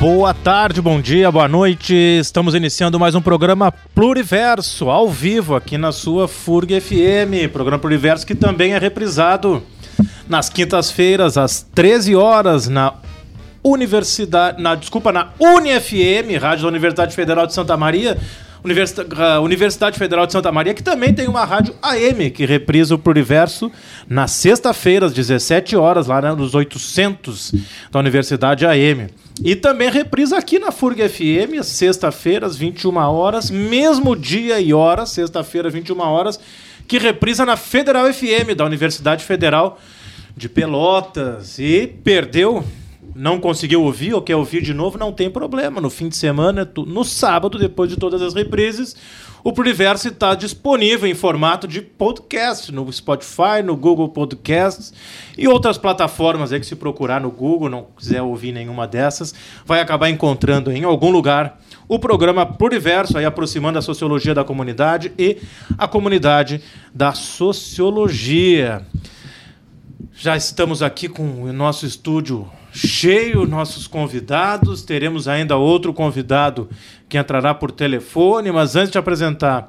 Boa tarde, bom dia, boa noite. Estamos iniciando mais um programa Pluriverso, ao vivo, aqui na sua FURG FM. Programa Pluriverso que também é reprisado nas quintas-feiras, às 13 horas, na Universidade. Na, desculpa, na UniFM, Rádio da Universidade Federal de Santa Maria. Universidade Federal de Santa Maria, que também tem uma rádio AM que reprisa o Pluriverso na sexta-feira, às 17 horas, lá nos 800 da Universidade AM. E também reprisa aqui na FURG FM, sexta-feira, às 21 horas, mesmo dia e hora, sexta-feira, 21 horas, que reprisa na Federal FM, da Universidade Federal de Pelotas. E perdeu não conseguiu ouvir ou quer ouvir de novo, não tem problema. No fim de semana, no sábado, depois de todas as reprises, o Pluriverso está disponível em formato de podcast no Spotify, no Google Podcasts e outras plataformas aí que se procurar no Google, não quiser ouvir nenhuma dessas, vai acabar encontrando em algum lugar o programa Pluriverso, aí aproximando a sociologia da comunidade e a comunidade da sociologia. Já estamos aqui com o nosso estúdio cheio nossos convidados. Teremos ainda outro convidado que entrará por telefone, mas antes de apresentar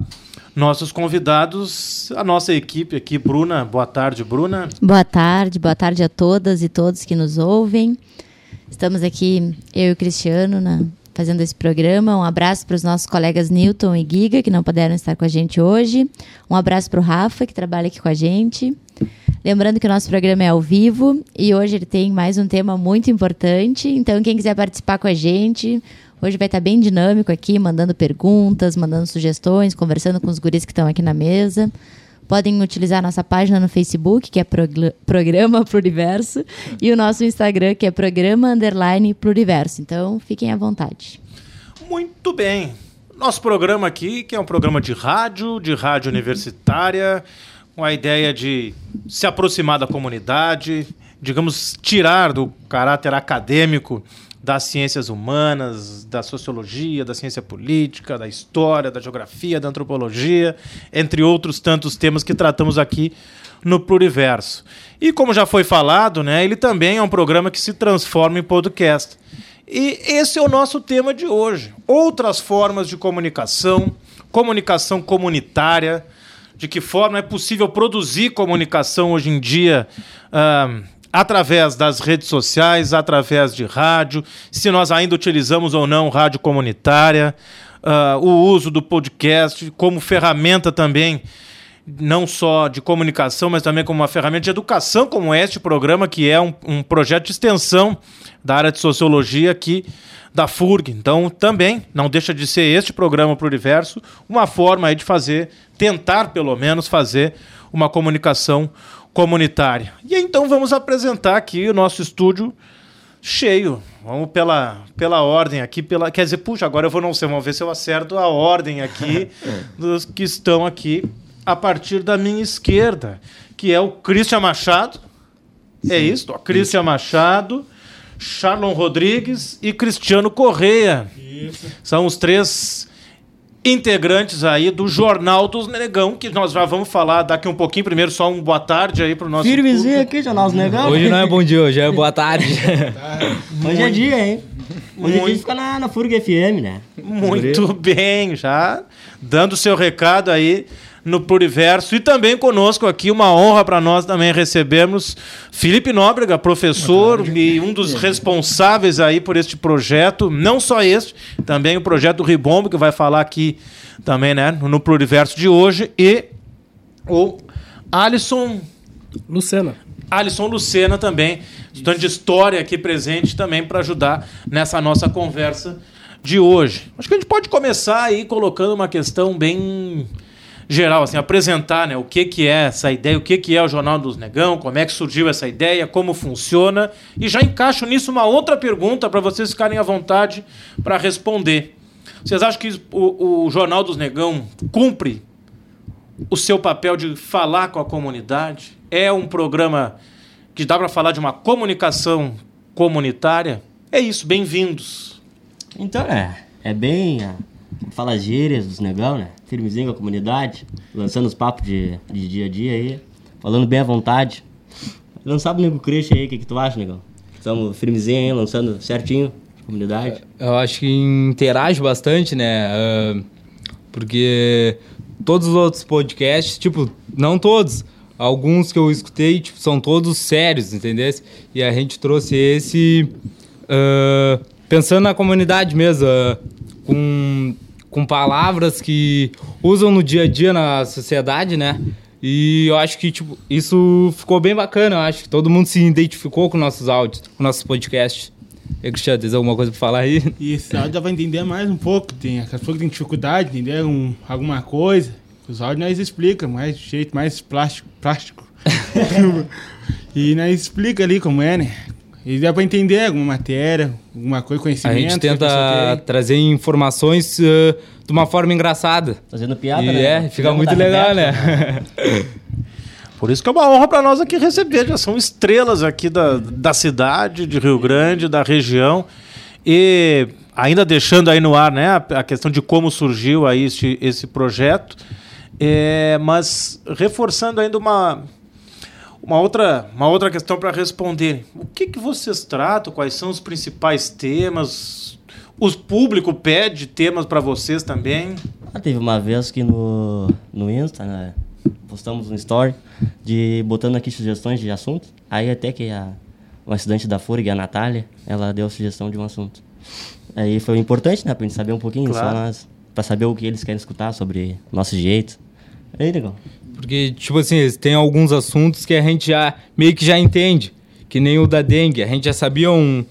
nossos convidados, a nossa equipe aqui, Bruna. Boa tarde, Bruna. Boa tarde, boa tarde a todas e todos que nos ouvem. Estamos aqui, eu e o Cristiano, na, fazendo esse programa. Um abraço para os nossos colegas Newton e Giga, que não puderam estar com a gente hoje. Um abraço para o Rafa, que trabalha aqui com a gente. Lembrando que o nosso programa é ao vivo e hoje ele tem mais um tema muito importante. Então, quem quiser participar com a gente, hoje vai estar bem dinâmico aqui, mandando perguntas, mandando sugestões, conversando com os guris que estão aqui na mesa. Podem utilizar nossa página no Facebook, que é Prog Programa Pluriverso, e o nosso Instagram, que é Programa Underline Pluriverso. Então, fiquem à vontade. Muito bem. Nosso programa aqui, que é um programa de rádio, de rádio universitária, com a ideia de se aproximar da comunidade, digamos, tirar do caráter acadêmico das ciências humanas, da sociologia, da ciência política, da história, da geografia, da antropologia, entre outros tantos temas que tratamos aqui no Pluriverso. E como já foi falado, né, ele também é um programa que se transforma em podcast. E esse é o nosso tema de hoje. Outras formas de comunicação, comunicação comunitária, de que forma é possível produzir comunicação hoje em dia uh, através das redes sociais, através de rádio, se nós ainda utilizamos ou não rádio comunitária, uh, o uso do podcast como ferramenta também não só de comunicação, mas também como uma ferramenta de educação, como este programa, que é um, um projeto de extensão da área de sociologia aqui da FURG. Então, também não deixa de ser este programa para o universo uma forma de fazer tentar, pelo menos, fazer uma comunicação comunitária. E então vamos apresentar aqui o nosso estúdio cheio. Vamos pela, pela ordem aqui, pela, quer dizer, puxa, agora eu vou não sei, vamos ver se eu acerto a ordem aqui dos que estão aqui a partir da minha esquerda, que é o Christian Machado. É Sim. É isso, Christian isso. Machado, Charlon Rodrigues e Cristiano Correia. Isso. São os três integrantes aí do Jornal dos Negão, que nós já vamos falar daqui um pouquinho. Primeiro, só um boa tarde aí pro nosso. Firmezinho aqui, Jornal dos Negão. Hoje não é bom dia, hoje é boa tarde. hoje é dia, hein? Hoje Muito... a gente fica na, na Furga FM, né? Muito bem, já dando o seu recado aí no Pluriverso. E também conosco aqui, uma honra para nós também recebermos Felipe Nóbrega, professor e um dos responsáveis aí por este projeto. Não só este, também o projeto Ribombo, que vai falar aqui também, né, no Pluriverso de hoje. E o Alisson... Lucena. Alisson Lucena também, estudante de História aqui presente também para ajudar nessa nossa conversa de hoje. Acho que a gente pode começar aí colocando uma questão bem geral, assim, apresentar né, o que, que é essa ideia, o que, que é o Jornal dos Negão, como é que surgiu essa ideia, como funciona. E já encaixo nisso uma outra pergunta para vocês ficarem à vontade para responder. Vocês acham que o, o Jornal dos Negão cumpre o seu papel de falar com a comunidade? É um programa que dá para falar de uma comunicação comunitária? É isso, bem-vindos. Então, é, é bem fala gírias dos negão, né? Firmezinho com a comunidade, lançando os papos de, de dia a dia aí, falando bem à vontade. Lançava o Nego Christian aí, o que, que tu acha, negão? Estamos firmezinho aí, lançando certinho. comunidade? Eu acho que interage bastante, né? Ah, porque todos os outros podcasts, tipo, não todos, alguns que eu escutei, tipo, são todos sérios, entendeu? E a gente trouxe esse ah, pensando na comunidade mesmo, ah, com, com palavras que usam no dia a dia na sociedade, né? E eu acho que, tipo, isso ficou bem bacana. Eu acho que todo mundo se identificou com nossos áudios, com nossos podcasts. E, Cristiano, tem alguma coisa pra falar aí? E esse áudio já vai entender mais um pouco. Tem aquelas pessoas que têm dificuldade, entender um, alguma coisa. Os áudios nós explica mais de jeito mais plástico. plástico. e nós explica ali como é, né? E dá pra entender alguma matéria, alguma coisa, A conhecimento. gente a pessoa tenta trazer informações ah, de uma forma engraçada. Fazendo piada, e né? é, fica muito legal, né? Por isso que é uma honra para nós aqui receber. Já são estrelas aqui da, da cidade, de Rio Grande, da região. E ainda deixando aí no ar né, a, a questão de como surgiu aí este, esse projeto. É, mas reforçando ainda uma, uma, outra, uma outra questão para responder. O que, que vocês tratam? Quais são os principais temas? O público pede temas para vocês também? Ah, teve uma vez que no, no Insta, né? Postamos um story de botando aqui sugestões de assuntos. Aí até que a, uma estudante da FURG, a Natália, ela deu a sugestão de um assunto. Aí foi importante, né? Pra gente saber um pouquinho, Claro. só nós, pra saber o que eles querem escutar sobre nosso jeito. Aí, legal. Porque, tipo assim, tem alguns assuntos que a gente já meio que já entende. Que nem o da dengue. A gente já sabia um,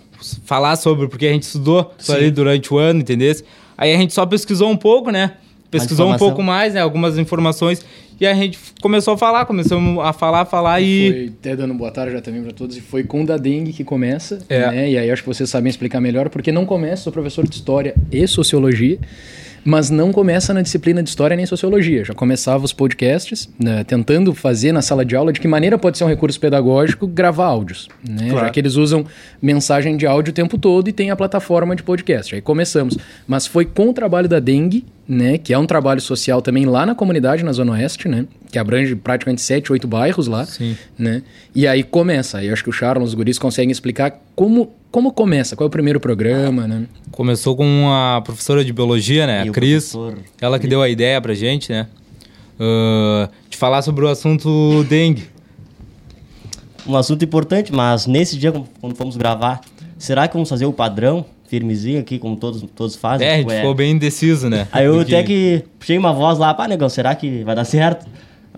falar sobre, porque a gente estudou isso ali durante o ano, entendeu? Aí a gente só pesquisou um pouco, né? Pesquisou um pouco mais, né? Algumas informações. E a gente começou a falar, começamos a falar, falar e. Foi até dando boa tarde já também para todos. E foi com o da dengue que começa, É. né? E aí acho que vocês sabem explicar melhor, porque não começa, sou professor de História e Sociologia, mas não começa na disciplina de História nem Sociologia. Já começava os podcasts, né, tentando fazer na sala de aula de que maneira pode ser um recurso pedagógico gravar áudios, né? Claro. Já que eles usam mensagem de áudio o tempo todo e tem a plataforma de podcast. Aí começamos. Mas foi com o trabalho da dengue, né? Que é um trabalho social também lá na comunidade, na Zona Oeste, né? Que abrange praticamente sete, oito bairros lá. Sim. Né? E aí começa. Aí eu acho que o Charles, os guris conseguem explicar como, como começa, qual é o primeiro programa, né? Começou com a professora de biologia, né? E a Cris. professor Ela que deu a ideia pra gente, né? Ah, de falar sobre o assunto dengue. Um assunto importante, mas nesse dia, quando- quando fomos gravar, será que vamos fazer o padrão, firmezinho aqui, como todos, todos fazem? É, a Tipo, gente é- ficou bem indeciso, né? Aí eu Porque- até que puxei uma voz lá, pá, negão, será que vai dar certo?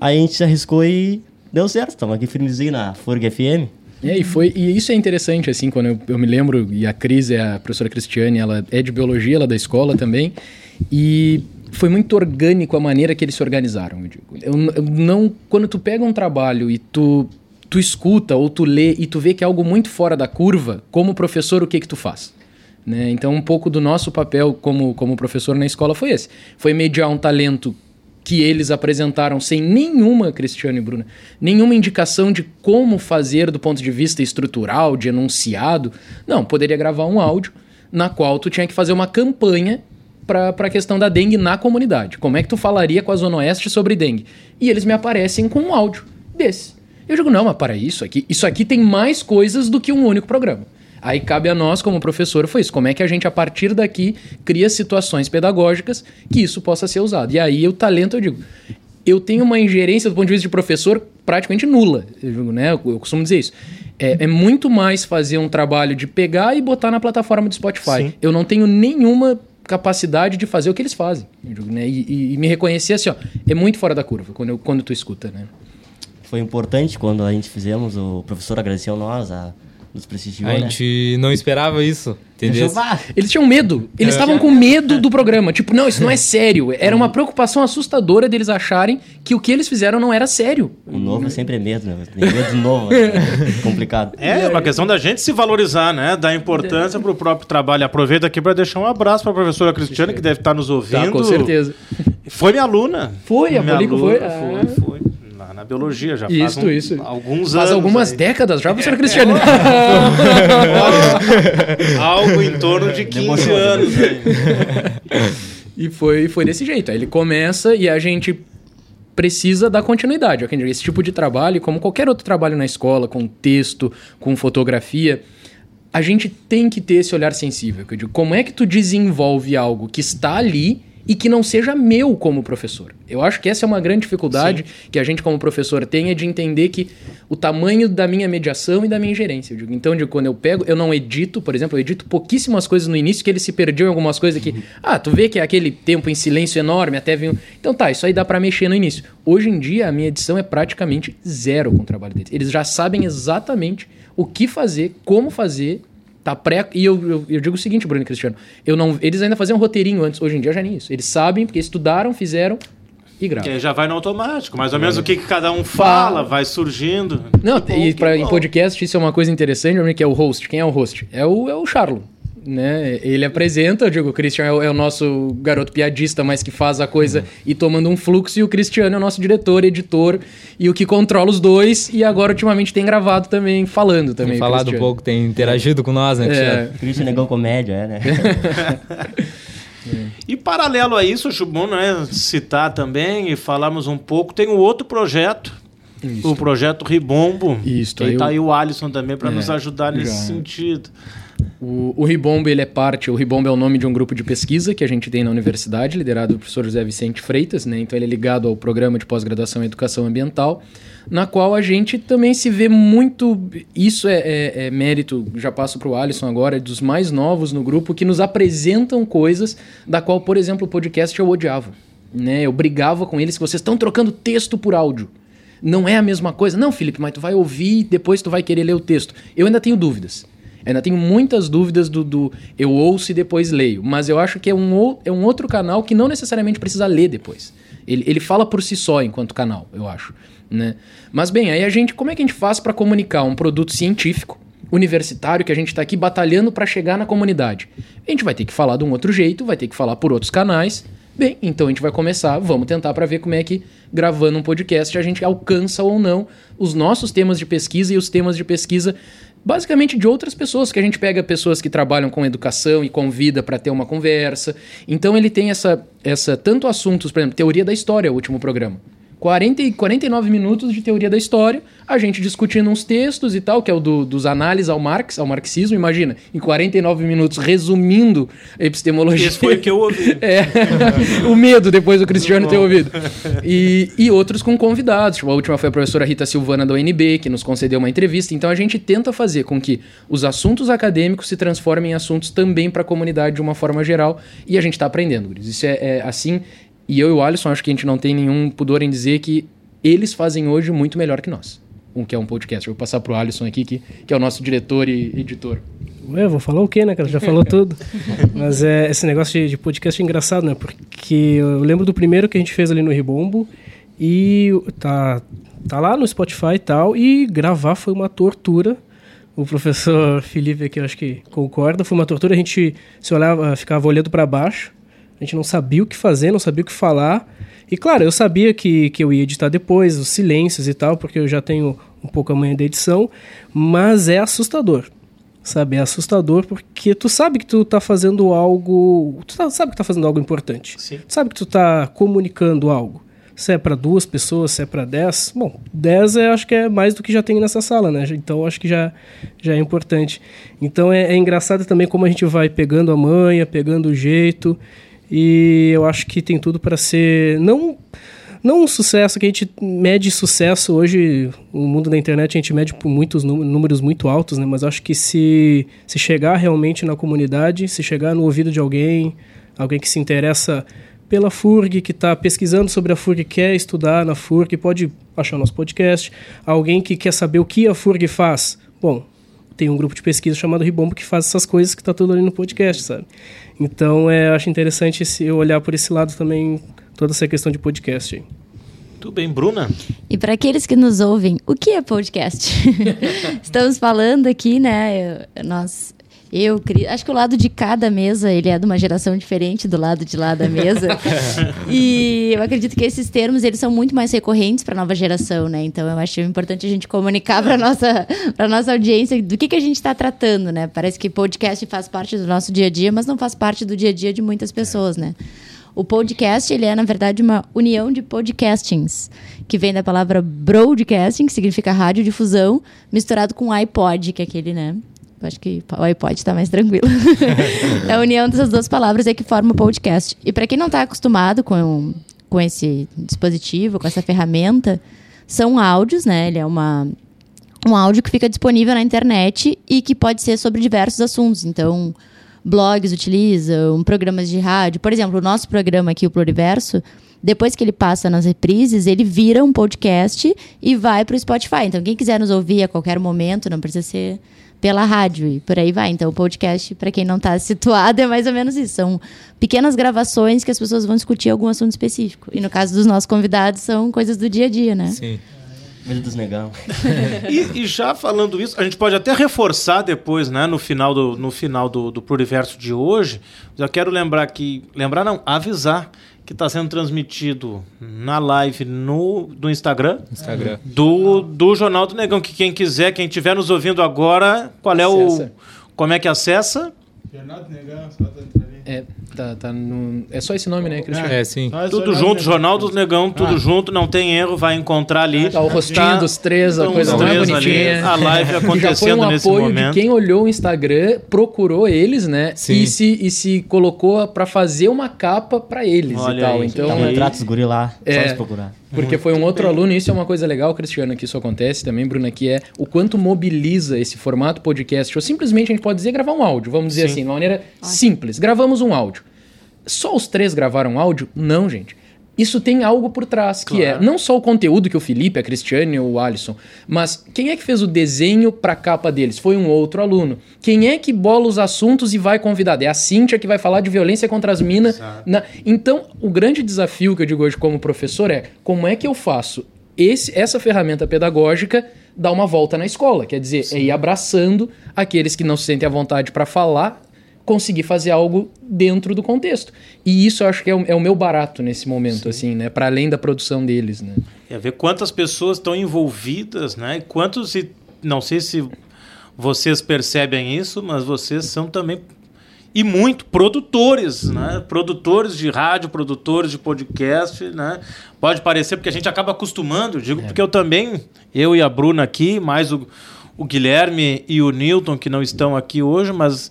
Aí a gente se arriscou e deu certo. Estamos aqui firmezinho na Furg FM. É, e, foi, e isso é interessante, assim, quando eu, eu me lembro, e a Cris é a professora Cristiane, ela é de biologia, ela é da escola também, e foi muito orgânico a maneira que eles se organizaram, eu digo. Eu, eu não, quando tu pega um trabalho e tu, tu escuta ou tu lê e tu vê que é algo muito fora da curva, como professor, o que que tu faz? Né? Então, um pouco do nosso papel como, como professor na escola foi esse. Foi mediar um talento que eles apresentaram sem nenhuma, Cristiano e Bruna, nenhuma indicação de como fazer do ponto de vista estrutural, de enunciado. Não, poderia gravar um áudio na qual tu tinha que fazer uma campanha para a questão da dengue na comunidade. Como é que tu falaria com a Zona Oeste sobre dengue? E eles me aparecem com um áudio desse. Eu digo, não, mas para isso aqui, isso aqui tem mais coisas do que um único programa. Aí cabe a nós, como professor, foi isso. Como é que a gente, a partir daqui, cria situações pedagógicas que isso possa ser usado. E aí o talento, eu digo, eu tenho uma ingerência do ponto de vista de professor praticamente nula. Eu, digo, né? eu, eu costumo dizer isso. É, é muito mais fazer um trabalho de pegar e botar na plataforma do Spotify. Sim. Eu não tenho nenhuma capacidade de fazer o que eles fazem. Eu digo, né? E, e- e me reconhecer assim, ó, é muito fora da curva quando, eu- quando tu escuta, né? Foi importante quando a gente fizemos, o professor agradeceu nós, a, nos prestigiou, A né? gente não esperava isso, entendeu? Eles tinham medo. Eles estavam com medo do programa. Tipo, não, isso não é sério. Era uma preocupação assustadora deles acharem que o que eles fizeram não era sério. O novo sempre é medo, né? Tem medo do novo. é complicado. É, uma questão da gente se valorizar, né? Dar importância pro próprio trabalho. Aproveito aqui para deixar um abraço para a professora Cristiane, que deve estar nos ouvindo. Tá, com certeza. Foi minha aluna. Foi, a minha Polico aluna, foi? Ah. Foi, biologia já faz Isso, um- isso. alguns Faz anos. algumas aí. décadas já, professora Cristiane. Algo em torno de 15 anos. aí. E foi, foi desse jeito. Aí ele começa e a gente precisa dar continuidade. ok? Esse tipo de trabalho, como qualquer outro trabalho na escola, com texto, com fotografia, a gente tem que ter esse olhar sensível. Que eu digo, como é que tu desenvolve algo que está ali e que não seja meu como professor? Eu acho que essa é uma grande dificuldade que a gente como professor tem é de entender que o tamanho da minha mediação e da minha gerência. Eu digo, então, digo, quando eu pego, eu não edito, por exemplo, eu edito pouquíssimas coisas no início que ele se perdeu em algumas coisas que, ah, tu vê que é aquele tempo em silêncio enorme, até um- Então tá, isso aí dá pra mexer no início. Hoje em dia a minha edição é praticamente zero com o trabalho deles. Eles já sabem exatamente o que fazer, como fazer, Tá pré. E eu, eu, eu digo o seguinte, Bruno e Cristiano. Eu não, eles ainda faziam um roteirinho antes. Hoje em dia já nem isso. Eles sabem, porque estudaram, fizeram e Que gravam. aí já vai no automático. Mais ou menos o que, que cada um fala, vai surgindo. Não, Que bom, e pra, em podcast isso é uma coisa interessante, Bruno, que é o host. Quem é o host? É o, é o Charlo. Né? Ele apresenta, eu digo, o Christian é o, é o nosso garoto piadista, mas que faz a coisa e tomando um fluxo, e o Cristiano é o nosso diretor, editor, e o que controla os dois, e agora ultimamente tem gravado também, falando também. Tem falado um pouco, tem interagido com nós, né, Cristiano? É, Christian Negão Comédia, é, né? E paralelo a isso, acho bom né, citar também e falarmos um pouco. Tem um outro projeto, o projeto Ribombo. Isso, aí tá aí o Alisson também para É, nos ajudar nesse já. sentido. O, o Ribombo, ele é parte, o Ribombo é o nome de um grupo de pesquisa que a gente tem na universidade, liderado pelo professor José Vicente Freitas, né? Então ele é ligado ao programa de pós-graduação em educação ambiental, na qual a gente também se vê muito, isso é, é- é mérito, já passo para o Alisson agora, dos mais novos no grupo, que nos apresentam coisas da qual, por exemplo, o podcast eu odiava. Né? Eu brigava com eles que vocês estão trocando texto por áudio. Não é a mesma coisa. Não, Felipe, mas tu vai ouvir e depois tu vai querer ler o texto. Eu ainda tenho dúvidas. Ainda tenho muitas dúvidas do, do eu ouço e depois leio. Mas eu acho que é um, é um outro canal que não necessariamente precisa ler depois. Ele, ele fala por si só enquanto canal, eu acho. Né? Mas bem, aí a gente. Como é que a gente faz para comunicar um produto científico, universitário, que a gente está aqui batalhando para chegar na comunidade? A gente vai ter que falar de um outro jeito, vai ter que falar por outros canais. Bem, então a gente vai começar, vamos tentar para ver como é que gravando um podcast a gente alcança ou não os nossos temas de pesquisa e os temas de pesquisa basicamente de outras pessoas, que a gente pega pessoas que trabalham com educação e convida para ter uma conversa. Então ele tem essa essa tanto assuntos, por exemplo, teoria da história, o último programa. 40 e 49 minutos de teoria da história, a gente discutindo uns textos e tal, que é o do- dos análises ao Marx, ao marxismo, imagina, em 49 minutos resumindo a epistemologia. Esse foi o que eu ouvi. É, o medo depois do Cristiano ter ouvido. E, e outros com convidados. Tipo, a última foi a professora Rita Silvana da UNB, que nos concedeu uma entrevista. Então a gente tenta fazer com que os assuntos acadêmicos se transformem em assuntos também para a comunidade de uma forma geral. E a gente está aprendendo. Isso é, é assim. E eu e o Alisson, acho que a gente não tem nenhum pudor em dizer que eles fazem hoje muito melhor que nós. Um que é um podcast. Eu vou passar pro Alisson aqui, que, que é o nosso diretor e editor. Ué, vou falar o quê, né, cara? Já falou tudo. Mas é, esse negócio de, de podcast é engraçado, né? Porque eu lembro do primeiro que a gente fez ali no Ribombo e tá, tá lá no Spotify e tal, e gravar foi uma tortura. O professor Felipe aqui, eu acho que concorda, foi uma tortura. A gente se olhava, ficava olhando para baixo, a gente não sabia o que fazer, não sabia o que falar. E claro, eu sabia que, que eu ia editar depois, os silêncios e tal, porque eu já tenho um pouco a manha da edição, mas é assustador sabe? É assustador porque tu sabe que tu tá fazendo algo, tu tá- sabe que tá fazendo algo importante. Sim. Tu sabe que tu tá comunicando algo. Se é para duas pessoas, se é para dez, bom, dez eu acho que é mais do que já tem nessa sala, né? Então acho que já, já é importante. Então é, é engraçado também como a gente vai pegando a manha, pegando o jeito, e eu acho que tem tudo para ser não não um sucesso que a gente mede sucesso hoje, o mundo da internet a gente mede por muitos nú- números muito altos, né? Mas acho que se, se chegar realmente na comunidade, se chegar no ouvido de alguém, alguém que se interessa pela FURG, que está pesquisando sobre a FURG, quer estudar na FURG, pode achar nosso podcast. Alguém que quer saber o que a FURG faz. Bom, tem um grupo de pesquisa chamado Ribombo que faz essas coisas que está tudo ali no podcast, sabe? Então, é, eu acho interessante esse, eu olhar por esse lado também, toda essa questão de podcast aí. Tudo bem, Bruna? E para aqueles que nos ouvem, o que é podcast? Estamos falando aqui, né? eu- Nós, eu, Cris- acho que o lado de cada mesa ele é de uma geração diferente do lado de lá da mesa. e eu acredito que esses termos eles são muito mais recorrentes para a nova geração, né? Então eu acho importante a gente comunicar para nossa para nossa audiência do que que a gente está tratando, né? Parece que podcast faz parte do nosso dia a dia, mas não faz parte do dia a dia de muitas pessoas, né? O podcast, ele é, na verdade, uma união de podcastings, que vem da palavra broadcasting, que significa radiodifusão, misturado com iPod, que é aquele, né? Acho que o iPod tá mais tranquilo. a união dessas duas palavras é que forma o podcast. E para quem não está acostumado com, com esse dispositivo, com essa ferramenta, são áudios, né? Ele é uma, um áudio que fica disponível na internet e que pode ser sobre diversos assuntos. Então, blogs utilizam, programas de rádio. Por exemplo, o nosso programa aqui, o Pluriverso, depois que ele passa nas reprises, ele vira um podcast e vai para o Spotify. Então, quem quiser nos ouvir a qualquer momento, não precisa ser pela rádio e por aí vai. Então, o podcast, para quem não está situado, é mais ou menos isso. São pequenas gravações que as pessoas vão discutir algum assunto específico. E no caso dos nossos convidados, são coisas do dia a dia, né? Sim. Medo dos negão. E, e já falando isso, a gente pode até reforçar depois, né, no final do, no final do, do Pluriverso de hoje. Já quero lembrar que. Lembrar não, avisar que está sendo transmitido na live no, no Instagram. Instagram. Do, do Jornal do Negão, que quem quiser, quem estiver nos ouvindo agora, qual é Acessa. o. Como é que acessa? Jornal do Negão, só tá. É, tá, tá no... é só esse nome, né, Cristiano? É, sim. Só esse Tudo junto, do Jornal do Negão, tudo Ah. junto, não tem erro, vai encontrar ali. Tá o rostinho Tá- dos três, a Então, coisa os mais três ali, bonitinha. a live Já foi um acontecendo nesse apoio momento. de quem olhou o Instagram, procurou eles, né? Sim. E se, e se colocou pra fazer uma capa pra eles Olha e tal. aí, então, Tá Então, no aí- trato os guri lá, só É. eles procurar. Porque foi um outro aluno, e isso é uma coisa legal, Cristiano, que isso acontece também, Bruna, que é o quanto mobiliza esse formato podcast, ou simplesmente a gente pode dizer gravar um áudio, vamos dizer Sim. assim, de uma maneira simples. Gravamos um áudio. Só os três gravaram áudio? Não, gente. Isso tem algo por trás, que é não só o conteúdo que o Felipe, a Cristiane ou o Alisson, mas quem é que fez o desenho pra capa deles? Foi um outro aluno. Quem é que bola os assuntos e vai convidar? É a Cíntia que vai falar de violência contra as minas. na- Então, o grande desafio que eu digo hoje como professor é como é que eu faço esse- essa ferramenta pedagógica dar uma volta na escola? Quer dizer, é ir abraçando aqueles que não se sentem à vontade para falar conseguir fazer algo dentro do contexto. E isso eu acho que é o, é o meu barato nesse momento, assim, né? Para além da produção deles, né? É ver quantas pessoas estão envolvidas, né? Quantos, e não sei se vocês percebem isso, mas vocês são também e muito produtores, né? Produtores de rádio, produtores de podcast, né? Pode parecer porque a gente acaba acostumando, digo porque eu também, eu e a Bruna aqui, mais o, o Guilherme e o Newton que não estão aqui hoje, mas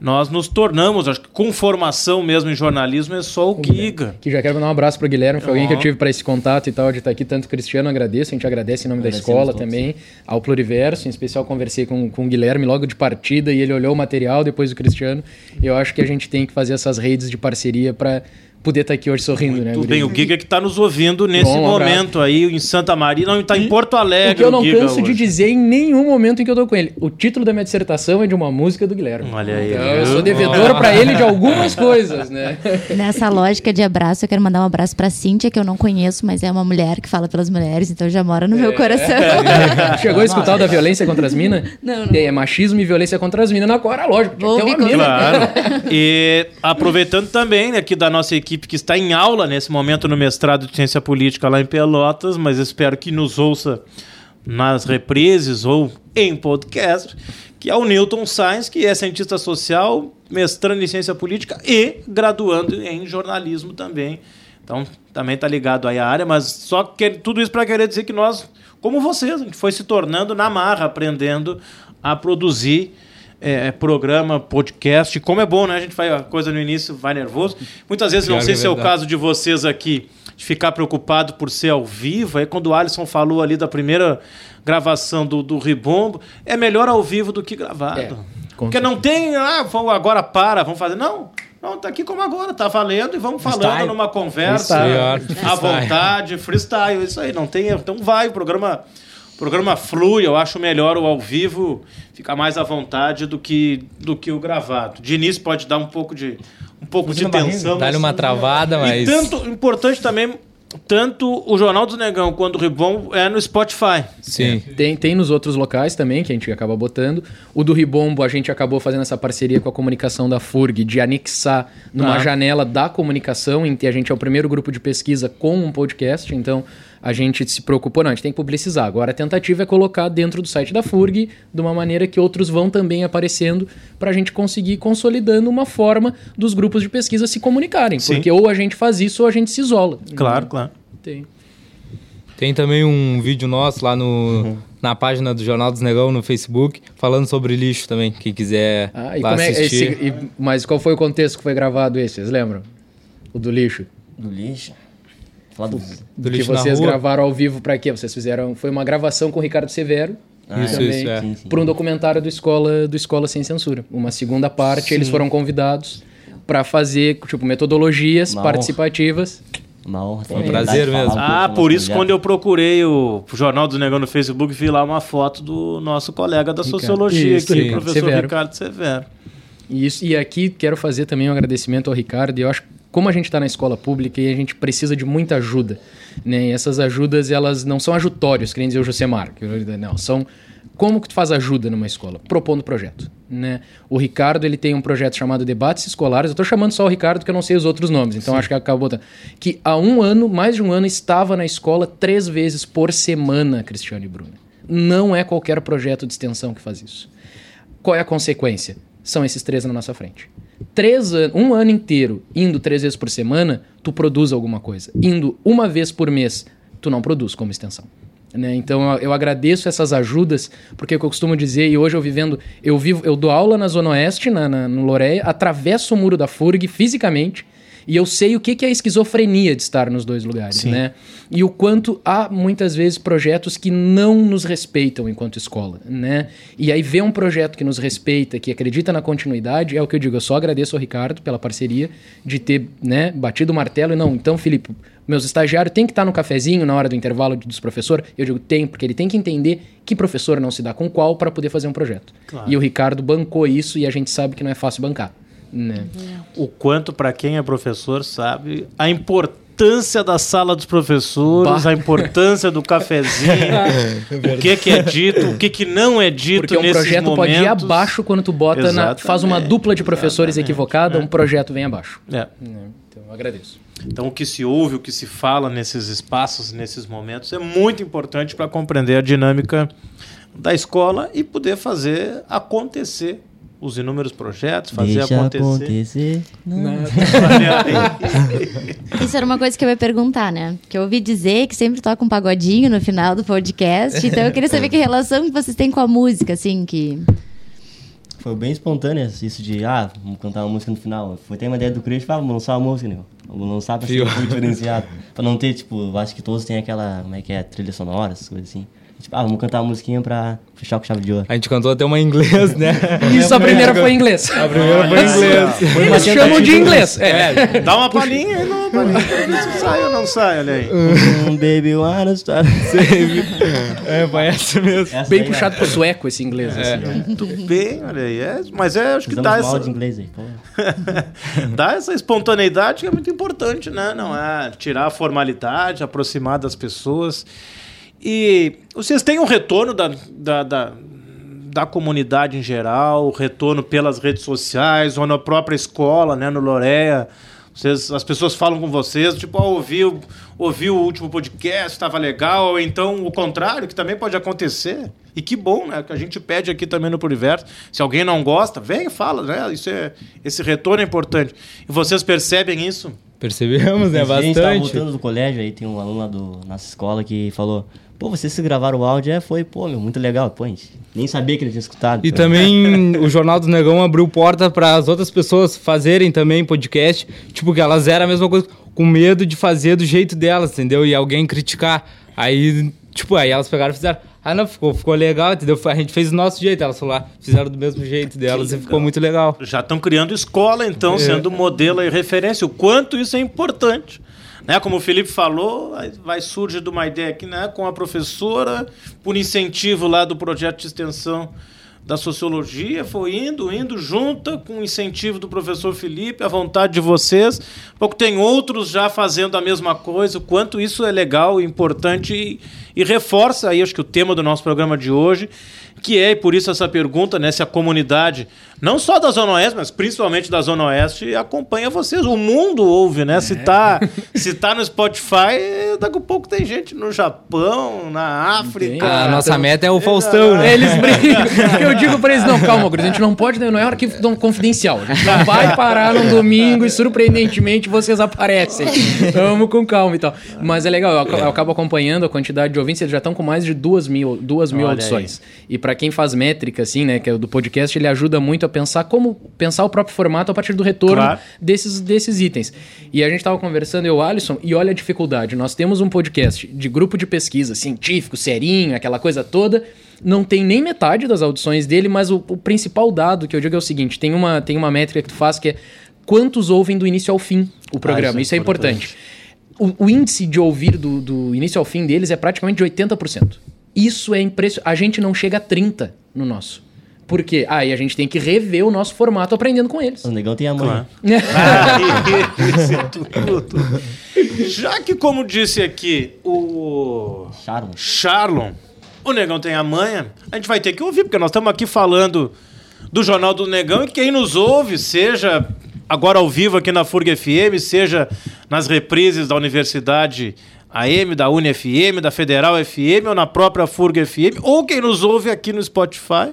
nós nos tornamos, acho que com formação mesmo em jornalismo é só o Giga. Que já quero mandar um abraço pro Guilherme, foi alguém que eu tive para esse contato e tal, de estar aqui. Tanto o Cristiano agradeço, a gente agradece em nome da escola também, ao Pluriverso, em especial conversei com, com o Guilherme logo de partida e ele olhou o material depois do Cristiano. Eu acho que a gente tem que fazer essas redes de parceria para poder estar aqui hoje sorrindo, né? Tudo bem, o Giga que está nos ouvindo nesse Bom, abraço. momento aí em Santa Maria, não está em Porto Alegre. O que eu não Giga canso de hoje. dizer em nenhum momento em que eu tô com ele. O título da minha dissertação é de uma música do Guilherme. Olha aí, Então, eu sou devedor pra ele de algumas coisas, né? Nessa lógica de abraço, eu quero mandar um abraço pra Cíntia, que eu não conheço, mas é uma mulher que fala pelas mulheres, então já mora no meu coração. Chegou a escutar o da violência contra as minas? Não, não. É machismo e violência contra as minas na cora, lógico. Vou que ter uma mina. Claro. E aproveitando também aqui da nossa equipe que está em aula nesse momento no mestrado de Ciência Política lá em Pelotas, mas espero que nos ouça nas reprises ou em podcast, que é o Newton Sainz, que é cientista social, mestrando em Ciência Política e graduando em jornalismo também. Então, também está ligado aí à área, mas só que tudo isso para querer dizer que nós, como vocês, a gente foi se tornando na marra, aprendendo a produzir é, programa, podcast. Como é bom, né? A gente faz a coisa no início, vai nervoso. Muitas vezes, não sei é se é o caso de vocês aqui, de ficar preocupado por ser ao vivo. Aí, quando o Alisson falou ali da primeira gravação do, do Ribombo, é melhor ao vivo do que gravado. É, Porque não tem, ah, agora para, vamos fazer. Não. Não, tá aqui como agora, tá valendo e vamos falando Freestyle. numa conversa Freestyle. à vontade, freestyle, isso aí, não tem erro. Então vai, o programa, programa flui, eu acho melhor o ao vivo ficar mais à vontade do que, do que o gravado. De início pode dar um pouco de, um pouco de tensão. Dá-lhe mas- uma travada, mas. E tanto, importante também, tanto o Jornal do Negão quanto o Ribom é no Spotify. Sim. Tem, tem nos outros locais também, que a gente acaba botando. O do Ribombo, a gente acabou fazendo essa parceria com a comunicação da FURG, de anexar numa Ah. janela da comunicação, em que a gente é o primeiro grupo de pesquisa com um podcast, então a gente se preocupou, não, a gente tem que publicizar. Agora a tentativa é colocar dentro do site da FURG, de uma maneira que outros vão também aparecendo, para a gente conseguir ir consolidando uma forma dos grupos de pesquisa se comunicarem. Sim. Porque ou a gente faz isso ou a gente se isola. Claro, claro. Tem. Tem também um vídeo nosso lá no, na página do Jornal dos Negão no Facebook, falando sobre lixo também, quem quiser Ah, e lá como é esse, assistir. e- mas qual foi o contexto que foi gravado esse? Vocês lembram? O do lixo. Do lixo. Falar do... Do que lixo na vocês gravaram ao vivo pra quê? Vocês fizeram. Foi uma gravação com o Ricardo Severo. Ah, Isso, também, isso, é. Sim, sim. Por um documentário do Escola, do Escola Sem Censura. Uma segunda parte, eles foram convidados pra fazer, tipo, metodologias Uma honra. participativas. Uma honra. Foi um prazer mesmo. Ah, por isso quando eu procurei o Jornal dos Negão no Facebook, vi lá uma foto do nosso colega da Ricardo. Sociologia Isso, aqui, o professor Severo. Ricardo Severo. E, isso, e aqui quero fazer também um agradecimento ao Ricardo. E eu acho que como a gente está na escola pública e a gente precisa de muita ajuda, né? E essas ajudas, elas não são ajutórios, querem dizer o Josemar. que Não, são... Como que tu faz ajuda numa escola? Propondo projeto, né? O Ricardo, ele tem um projeto chamado Debates Escolares. Eu estou chamando só o Ricardo porque eu não sei os outros nomes, então acho que acabou... botando. Que há um ano, mais de um ano, estava na escola três vezes por semana, Cristiano e Bruno. Não é qualquer projeto de extensão que faz isso. Qual é a consequência? São esses três na nossa frente. Três an um ano inteiro indo três vezes por semana, tu produz alguma coisa. Indo uma vez por mês, tu não produz como extensão. Né? Então eu, agradeço essas ajudas, porque o que eu costumo dizer, e hoje eu vivendo, eu vivo, eu dou aula na Zona Oeste, na, na- no Loreia, atravesso o muro da FURG fisicamente, e eu sei o que, que é a esquizofrenia de estar nos dois lugares, né? E o quanto há muitas vezes projetos que não nos respeitam enquanto escola, né? E aí ver um projeto que nos respeita, que acredita na continuidade, é o que eu digo. Eu só agradeço ao Ricardo pela parceria de ter, né, batido o martelo e não. Então, Felipe, meus estagiários têm que estar no cafezinho na hora do intervalo dos professores. Eu digo tem, porque ele tem que entender que professor não se dá com qual para poder fazer um projeto. E o Ricardo bancou isso e a gente sabe que não é fácil bancar. Né? O quanto, para quem é professor, sabe a importância da sala dos professores, Bah. a importância do cafezinho, o que, que é dito, o que, que não é dito Porque um projeto momentos. pode ir abaixo quando tu bota na, faz uma dupla de professores exatamente. equivocada, um projeto vem abaixo. É. Então eu agradeço. Então, o que se ouve, o que se fala nesses espaços, nesses momentos, é muito importante para compreender a dinâmica da escola e poder fazer acontecer os inúmeros projetos, fazer Deixa acontecer. acontecer. Isso era uma coisa que eu ia perguntar, né? Que eu ouvi dizer que sempre toca um pagodinho no final do podcast. Então eu queria saber que relação que vocês têm com a música, assim, que. Foi bem espontâneo isso de, ah, vamos cantar uma música no final. Foi até uma ideia do Chris, ah, vamos lançar uma música, né? Vamos lançar pra ser um diferenciado. pra não ter, tipo, eu acho que todos têm aquela, como é que é, trilha sonora, essas coisas assim. Tipo, ah, vamos cantar uma musiquinha pra fechar com chave de ouro. A gente cantou até uma em inglês, né? Isso, a primeira foi em inglês. A primeira foi em inglês. Eles chamam de inglês. É. Dá uma palhinha aí, não, palhinha, se sai ou não sai, olha aí. Um baby wanna start. É, foi essa mesmo. Essa Bem ó. puxado pro sueco esse inglês. assim. Muito bem, olha aí. É, mas é, acho que dá uma aula essa, de inglês aí, pô. dá essa espontaneidade que é muito importante, né? Não é tirar a formalidade, aproximar das pessoas. E vocês têm um retorno da, da, da, da comunidade em geral, retorno pelas redes sociais ou na própria escola, né? No Loreia. Vocês, as pessoas falam com vocês, tipo, ah, ouvi, ouvi o último podcast, estava legal, ou então o contrário, que também pode acontecer. E que bom, né? Que a gente pede aqui também no Poliverso. Se alguém não gosta, vem e fala, né? Isso é, esse retorno é importante. E vocês percebem isso? Percebemos, né? A gente Bastante. voltando do colégio, aí tem um aluno lá do nossa escola que falou, pô, vocês se gravaram o áudio, é, foi, pô, meu, muito legal. Pô, nem sabia que ele tinha escutado. E pô. também o Jornal do Negão abriu porta para as outras pessoas fazerem também podcast. Tipo, que elas eram a mesma coisa, com medo de fazer do jeito delas, entendeu? E alguém criticar. Aí, tipo, aí elas pegaram e fizeram. Ah, não, ficou, ficou legal, entendeu? A gente fez do nosso jeito, elas falaram, fizeram do mesmo jeito delas e ficou muito legal. Já estão criando escola, então, sendo modelo e referência. O quanto isso é importante. Né? Como o Felipe falou, vai- surgir de uma ideia aqui né? com a professora, por incentivo lá do projeto de extensão da sociologia, foi indo, indo, junta com o incentivo do professor Felipe, a vontade de vocês. Pouco tem outros já fazendo a mesma coisa, o quanto isso é legal, importante e, e reforça aí, acho que o tema do nosso programa de hoje, que é, e por isso essa pergunta, né, se a comunidade, não só da Zona Oeste, mas principalmente da Zona Oeste, acompanha vocês. O mundo ouve, né? Se, tá, se tá no Spotify, daqui a pouco tem gente no Japão, na África. A nossa meta é o Faustão, né? Eles brincam. eu digo pra eles, não, calma, Guri, a gente não pode, não é arquivo não, confidencial. A gente não vai parar num domingo e surpreendentemente vocês aparecem. Vamos com calma e tal. Mas é legal, eu ac- eu acabo acompanhando a quantidade de ouvintes, eles já estão com mais de duas mil, duas mil Olha audições. E pra quem faz métrica, assim, né, que é o do podcast, ele ajuda muito a pensar como pensar o próprio formato a partir do retorno Claro. desses, desses itens. E a gente tava conversando, eu, Alisson, e olha a dificuldade. Nós temos um podcast de grupo de pesquisa científico, serinho, aquela coisa toda. Não tem nem metade das audições dele, mas o, o principal dado que eu digo é o seguinte: tem uma, tem uma métrica que tu faz que é quantos ouvem do início ao fim o programa. isso é isso é importante. O, o índice de ouvir do, do início ao fim deles é praticamente de 80%. Isso é impressionante. A gente não chega a 30% no nosso. Por quê? Aí a gente tem que rever o nosso formato aprendendo com eles. O negão tem a mãe. Isso é tudo. Já que, como disse aqui o Charme. Charlon, o Negão tem a manha, a gente vai ter que ouvir, porque nós estamos aqui falando do Jornal do Negão e quem nos ouve, seja agora ao vivo aqui na FURG FM, seja nas reprises da Universidade AM, da UniFM, da Federal FM ou na própria FURG FM, ou quem nos ouve aqui no Spotify,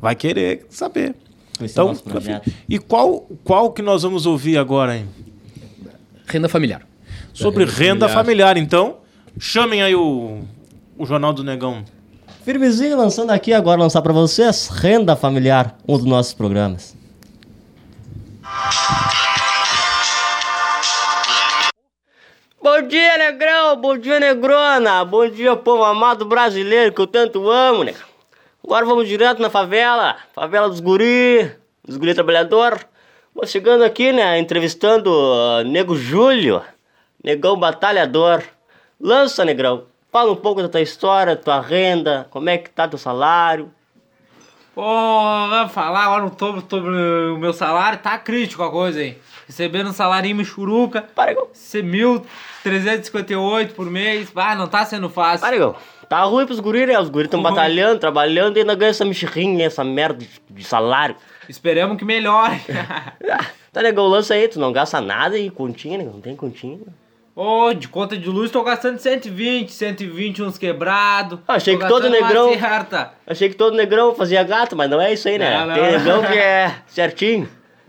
vai querer saber. Esse é Então, projeto. e qual, qual que nós vamos ouvir agora, hein? Renda familiar. Sobre renda renda familiar. familiar. Então, chamem aí o, o Jornal do Negão. Firmezinho lançando aqui agora, lançar pra vocês Renda Familiar, um dos nossos programas. Bom dia, negrão! Bom dia, negrona! Bom dia, povo amado brasileiro que eu tanto amo, né? Agora vamos direto na favela, favela dos guri, dos guri trabalhador. Vou chegando aqui, né, entrevistando ah, Nego Júlio, negão batalhador. Lança, negrão, fala um pouco da tua história, tua renda, como é que tá teu salário. Pô, vamos falar agora sobre, sobre o meu salário, tá crítico a coisa, hein? Recebendo um salarinho michuruca, Para, negão. ser 1.358 por mês, ah, não tá sendo fácil. Tá ruim pros guris, né? Os guris tão Ruim. batalhando, trabalhando e ainda ganham essa mexerrinha, essa merda de, salário. Esperamos que melhore. Tá legal, lança aí, tu não gasta nada e continha, né? Não tem continha. Ô, de conta de luz tô gastando 120, 120 uns quebrados. Ah, achei que todo negrão-. Achei que todo negrão fazia gato, mas não é isso aí, né? Não, não. Tem negrão que é certinho.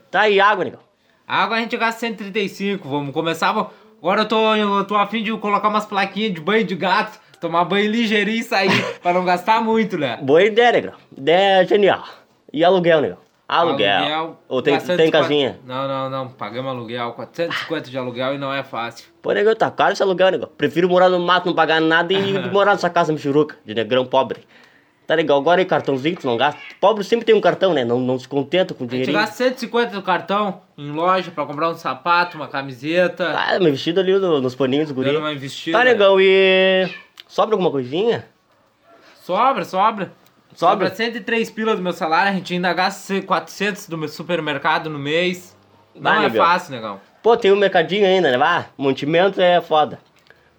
Tá aí água, negão. Água a gente gasta 135, vamos começar. vamos- Agora eu tô, eu tô afim de colocar umas plaquinhas de banho de gato, tomar banho ligeirinho e sair, pra não gastar muito, né? Boa ideia, negão. Ideia genial. E aluguel, negão? Aluguel. Ou tem, gastando tem 50 casinha? Não, não, não. Pagamos aluguel, 450 de aluguel e não é fácil. Pô, negão, tá caro esse aluguel, negão. Prefiro morar no mato, não pagar nada e morar nessa casa michuruca, de negrão pobre. Tá legal, agora aí cartãozinho, tu não gasta. Pobre sempre tem um cartão, né? Não, não se contenta com A gente dinheirinho. gasta 150 no cartão em loja pra comprar um sapato, uma camiseta, Ah, meu vestido ali no- nos paninhos do guri. dando uma investida. Tá legal, e... Sobra alguma coisinha? Sobra, sobra. Sobra? Sobra 103 pilas do meu salário, a gente ainda gasta 400 do meu supermercado no mês. Não Vai, é negão. fácil, negão. Pô, tem um mercadinho ainda, né? Ah, mantimento é foda.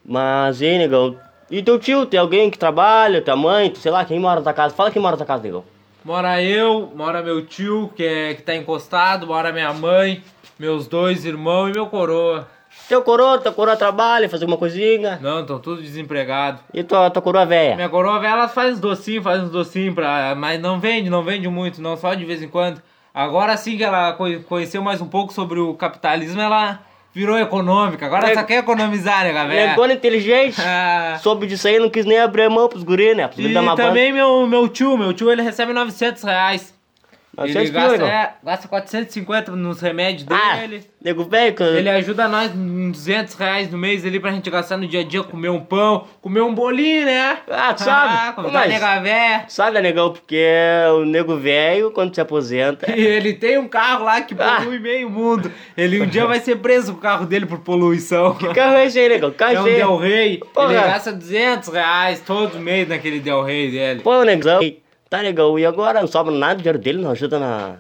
Mas, e aí, negão? E teu tio, tem alguém que trabalha, tua mãe, sei lá, quem mora na tua casa? Fala quem mora na tua casa, negão. Mora eu, mora meu tio, que, é, que tá encostado, mora minha mãe, meus dois irmãos e meu coroa. Teu coroa, tua coroa trabalha, faz alguma coisinha. Não, estão todos desempregados. E tua, tua coroa velha? Minha coroa, velha, ela faz uns docinhos, faz uns docinhos, pra, mas não vende, não vende muito, não, só de vez em quando. Agora sim que ela co- conheceu mais um pouco sobre o capitalismo, ela virou econômica. Agora Ne- só quer economizar, né, galera? Negona inteligente. Ah, Soube disso aí, não quis nem abrir a mão pros guri, né? Pros e também meu, meu tio, meu tio, ele recebe 900 reais. Banda. ele 900 pila, gasta, é, gasta 450 nos remédios Ah, dele. nego velho, que- Ele ajuda nós em 200 reais no mês ali pra gente gastar no dia a dia, comer um pão, comer um bolinho, né? Ah, tu sabe? Ah, Mas- a nega véia. Sabe, negão? Porque o nego velho, quando se aposenta... E ele tem um carro lá que Ah. polui meio mundo. Ele um dia vai ser preso com o carro dele por poluição. Que carro é esse aí, negão? Carro É um esse aí. Del Rey. Porra. Ele gasta 200 reais todo mês naquele Del Rey dele. Pô, negão. Tá, negão. E agora não sobra nada do dinheiro dele, não ajuda na...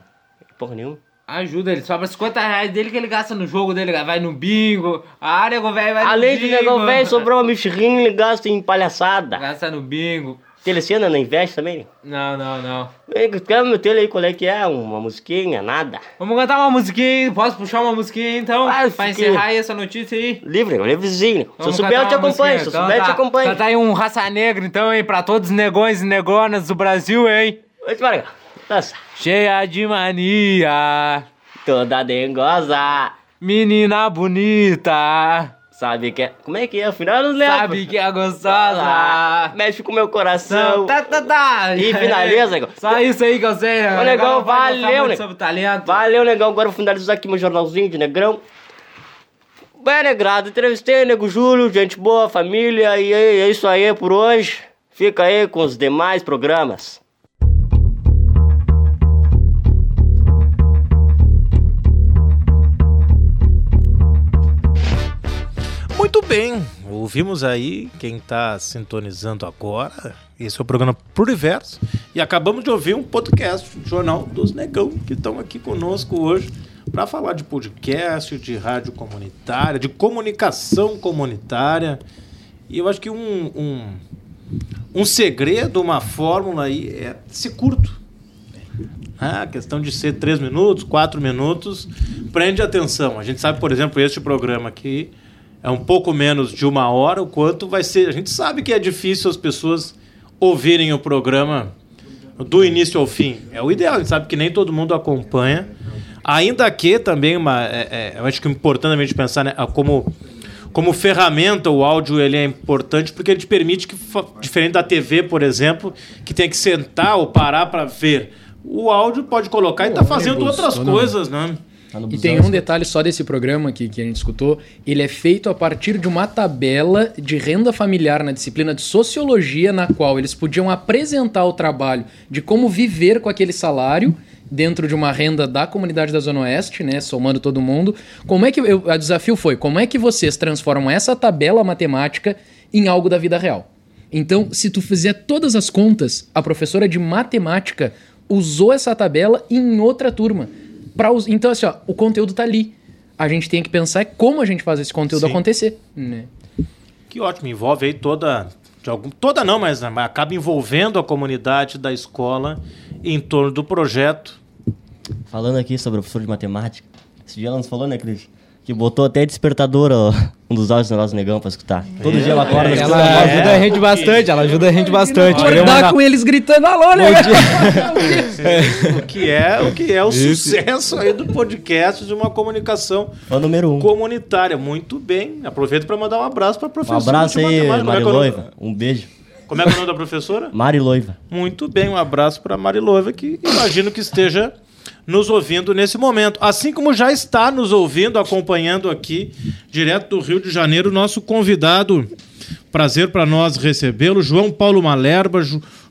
Porra nenhuma. Ajuda, ele sobra 50 reais dele que ele gasta no jogo dele. Vai no bingo. A nego velho vai Além no de bingo. negão velho, sobrou uma mexerrinha ele gasta em palhaçada. Gasta no bingo. Telecena não investe também? Não, não, não. Quer meu tele aí, qual é que é? Uma musiquinha, nada. Vamos cantar uma musiquinha, posso puxar uma musiquinha então? Ah, pra encerrar aí essa notícia aí. Livre, livrezinho. Se eu souber, eu cantar te acompanho. Se eu souber, eu te tá. acompanho. Canta aí um raça negra então, hein, pra todos os negões e negonas do Brasil, hein? Oi, Maragão. Dança. Cheia de mania, Toda dengosa. menina bonita, Sabe que é... Como é que é? Afinal, eu não lembro. sabe que é Ah, gostosa. mexe com o meu coração. Tá, tá, tá. E finaliza, negão. Só isso aí que eu sei. né? Ô, negão, valeu, né? Sobre talento. Valeu, negão. Agora eu vou finalizar aqui meu jornalzinho de negrão. Bem, negrado, entrevistei o Nego Júlio, gente boa, família, e é é isso aí por hoje. Fica aí com os demais programas. Muito bem, ouvimos aí quem está sintonizando agora. Esse é o programa Pluriverso. E acabamos de ouvir um podcast, Jornal dos Negão, que estão aqui conosco hoje para falar de podcast, de rádio comunitária, de comunicação comunitária. E eu acho que um, um, um segredo, uma fórmula aí é ser curto. Ah, a questão de ser três minutos, quatro minutos, prende atenção. A gente sabe, por exemplo, este programa aqui é um pouco menos de uma hora, o quanto vai ser. A gente sabe que é difícil as pessoas ouvirem o programa do início ao fim. É o ideal, a gente sabe que nem todo mundo acompanha. Ainda que também, uma, é, é, eu acho que é importante a gente pensar né, como, como ferramenta, o áudio ele é importante porque ele te permite que, diferente da TV, por exemplo, que tem que sentar ou parar para ver. O áudio pode colocar e tá fazendo outras coisas, né? Tá E tem um detalhe só desse programa que, que a gente escutou. Ele é feito a partir de uma tabela de renda familiar na disciplina de sociologia, na qual eles podiam apresentar o trabalho de como viver com aquele salário dentro de uma renda da comunidade da Zona Oeste, né? Somando todo mundo. Como é que. Eu, o desafio foi: como é que vocês transformam essa tabela matemática em algo da vida real? Então, se tu fizer todas as contas, a professora de matemática usou essa tabela em outra turma. Pra us... Então, assim, ó, o conteúdo tá ali. A gente tem que pensar como a gente faz esse conteúdo Sim. acontecer. Né? Que ótimo, envolve aí toda. De algum, toda não, mas acaba envolvendo a comunidade da escola em torno do projeto. Falando aqui sobre o professor de matemática. Esse dia ela nos falou, né, Cris? Que botou até despertador, ó, um dos áudios do nosso negão pra escutar. Todo dia ela acorda a Ela ajuda a gente bastante, ela ajuda a gente bastante. Acordar mandar- com eles gritando alô, né? O que é o, que é o sucesso aí do podcast de uma comunicação Fã número um. comunitária. Muito bem. Aproveito para mandar um abraço para a Um professora. abraço aí, matemática. Mari Como é é o. Um beijo. Como é que é o nome da professora? Mari Loiva. Muito bem, um abraço para Mari Loiva, que imagino que esteja nos ouvindo nesse momento. Assim como já está nos ouvindo, acompanhando aqui, direto do Rio de Janeiro, nosso convidado. Prazer para nós recebê-lo, João Paulo Malerba.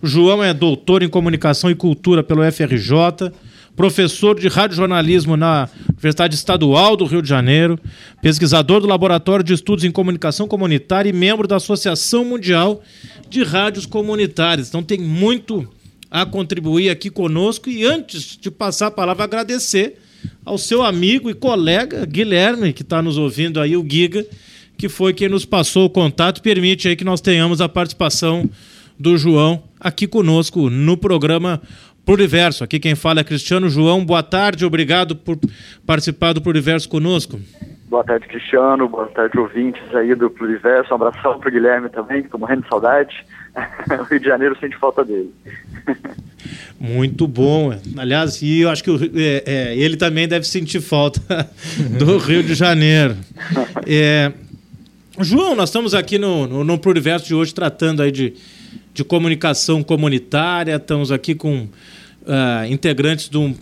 João é doutor em comunicação e cultura pelo FRJ, professor de radiojornalismo na Universidade Estadual do Rio de Janeiro, pesquisador do Laboratório de Estudos em Comunicação Comunitária e membro da Associação Mundial de Rádios Comunitárias. Então tem muito a contribuir aqui conosco e antes de passar a palavra agradecer ao seu amigo e colega Guilherme que está nos ouvindo aí o Giga que foi quem nos passou o contato permite aí que nós tenhamos a participação do João aqui conosco no programa Pluriverso. Aqui quem fala é Cristiano João. Boa tarde, obrigado por participar do Pluriverso conosco. Boa tarde, Cristiano. Boa tarde, ouvintes aí do Pluriverso. Um abração pro Guilherme também, que tô morrendo de saudade. o Rio de Janeiro sente falta dele. Muito bom. Aliás, e eu acho que o- é, é, ele também deve sentir falta do Rio de Janeiro. É, João, nós estamos aqui no, no, no Pluriverso de hoje tratando aí de, de comunicação comunitária. Estamos aqui com ah, integrantes de um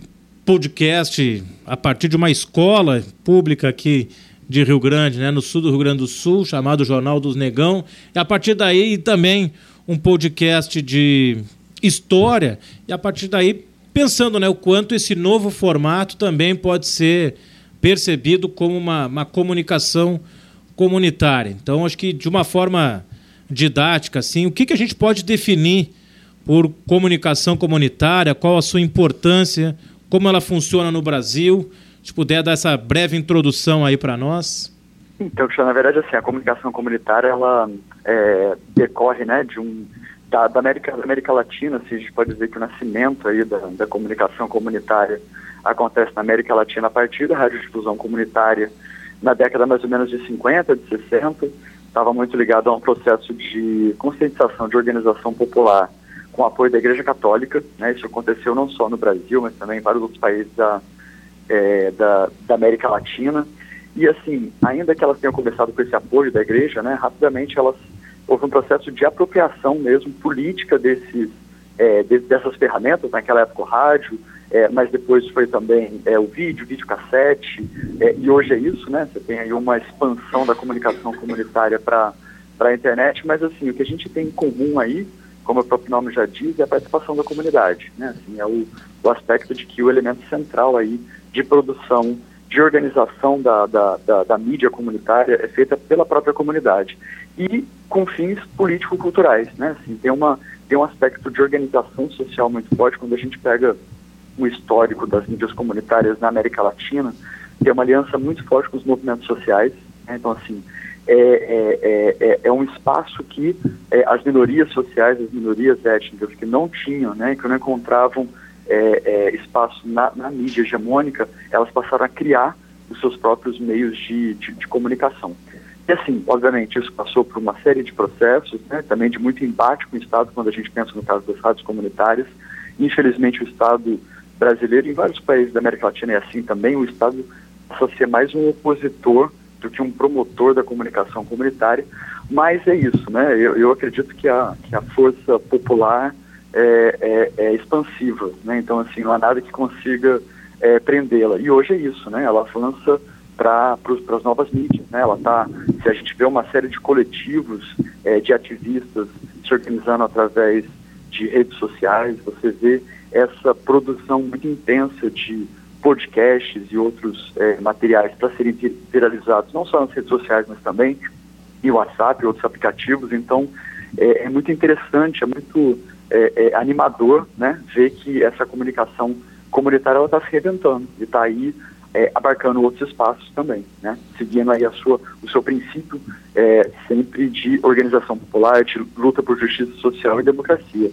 podcast a partir de uma escola pública aqui de Rio Grande, né, no sul do Rio Grande do Sul, chamado Jornal dos Negão. E a partir daí também um podcast de história. E a partir daí pensando né, o quanto esse novo formato também pode ser percebido como uma, uma comunicação comunitária. Então, acho que de uma forma didática, assim, o que, que a gente pode definir por comunicação comunitária, qual a sua importância, como ela funciona no Brasil? Se puder dar essa breve introdução aí para nós. Então, na verdade, assim, a comunicação comunitária, ela é, decorre, né, de um, da, da, América, da América Latina, assim, a gente pode dizer que o nascimento aí da, da comunicação comunitária acontece na América Latina a partir da radiodifusão comunitária na década mais ou menos de 50, de 60, estava muito ligado a um processo de conscientização, de organização popular com apoio da Igreja Católica. Né? Isso aconteceu não só no Brasil, mas também em vários outros países da, é, da, da, América Latina. E assim, ainda que elas tenham começado com esse apoio da Igreja, né, rapidamente elas houve um processo de apropriação mesmo política desses, é, de, dessas ferramentas, naquela época o rádio, é, mas depois foi também é, o vídeo, videocassete, é, e hoje é isso, né? Você tem aí uma expansão da comunicação comunitária para a internet, mas assim, o que a gente tem em comum aí como o próprio nome já diz, é a participação da comunidade. Né? Assim, é o, o aspecto de que o elemento central aí de produção, de organização da, da, da, da mídia comunitária é feita pela própria comunidade e com fins político-culturais. Né? Assim, tem, uma, tem um aspecto de organização social muito forte quando a gente pega o histórico das mídias comunitárias na América Latina, tem uma aliança muito forte com os movimentos sociais. Né? Então, assim, é, é, é, é, um espaço que é, as minorias sociais, as minorias étnicas que não tinham, né, que não encontravam é, é, espaço na, na, mídia hegemônica, elas passaram a criar os seus próprios meios de, de, de, comunicação. E assim, obviamente, isso passou por uma série de processos, né, também de muito embate com o Estado, quando a gente pensa no caso das rádios comunitárias. Infelizmente, o Estado brasileiro, em vários países da América Latina é assim também, o Estado passa a ser mais um opositor do que um promotor da comunicação comunitária, mas é isso, né? Eu, eu acredito que a, que a força popular é, é, é expansiva, né? Então, assim, não há nada que consiga é, prendê-la. E hoje é isso, né? Ela avança para as novas mídias, né? Ela tá, se a gente vê uma série de coletivos é, de ativistas se organizando através de redes sociais, você vê essa produção muito intensa de podcasts e outros é, materiais para serem viralizados, não só nas redes sociais, mas também em WhatsApp e outros aplicativos. Então, é, é muito interessante, é muito é, é animador né, ver que essa comunicação comunitária está se reinventando e está aí é, abarcando outros espaços também, né, seguindo aí a sua, o seu princípio é, sempre de organização popular, de luta por justiça social e democracia.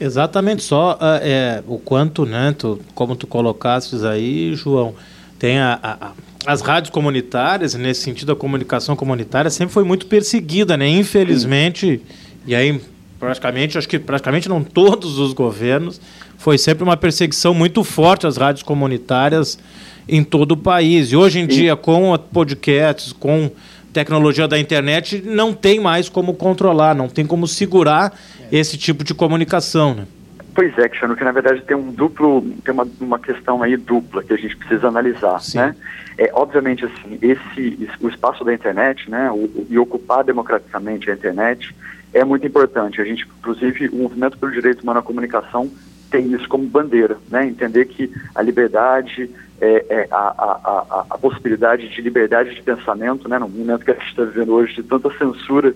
Exatamente, só uh, é, o quanto, né, tu, como tu colocastes aí, João, tem a, a, as rádios comunitárias, nesse sentido a comunicação comunitária sempre foi muito perseguida, né, infelizmente, e aí praticamente, acho que praticamente não todos os governos, foi sempre uma perseguição muito forte às rádios comunitárias em todo o país. E hoje em dia, com podcasts, com tecnologia da internet, não tem mais como controlar, não tem como segurar esse tipo de comunicação, né? Pois é, Cristiano, que na verdade tem um duplo, tem uma, uma questão aí dupla que a gente precisa analisar, Sim. né? É, obviamente, assim, esse, o espaço da internet, né, o, o, e ocupar democraticamente a internet é muito importante. A gente, inclusive, o Movimento pelo Direito Humano à Comunicação tem isso como bandeira, né? Entender que a liberdade, é, é a, a, a, a, possibilidade de liberdade de pensamento, né? No momento que a gente está vivendo hoje de tanta censura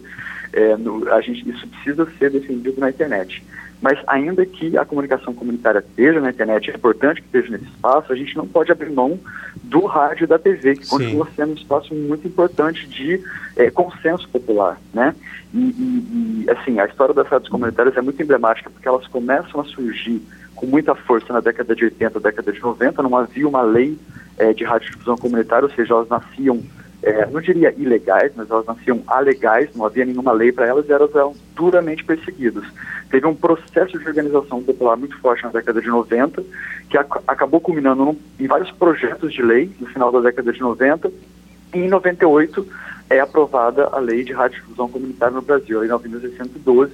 é, no, a gente, isso precisa ser defendido na internet. Mas ainda que a comunicação comunitária esteja na internet, é importante que esteja nesse espaço, a gente não pode abrir mão do rádio e da TV, que Sim. continua sendo um espaço muito importante de é, consenso popular, né? E, e, e, assim, a história das rádios comunitárias é muito emblemática, porque elas começam a surgir com muita força na década de 80, década de 90, não havia uma lei é, de radiodifusão comunitária, ou seja, elas nasciam é, não diria ilegais, mas elas nasciam alegais, não havia nenhuma lei para elas e elas eram duramente perseguidas. Teve um processo de organização popular muito forte na década de 90, que ac acabou culminando num, em vários projetos de lei no final da década de 90, e em 98 é aprovada a lei de radiodifusão comunitária no Brasil, a lei 9612,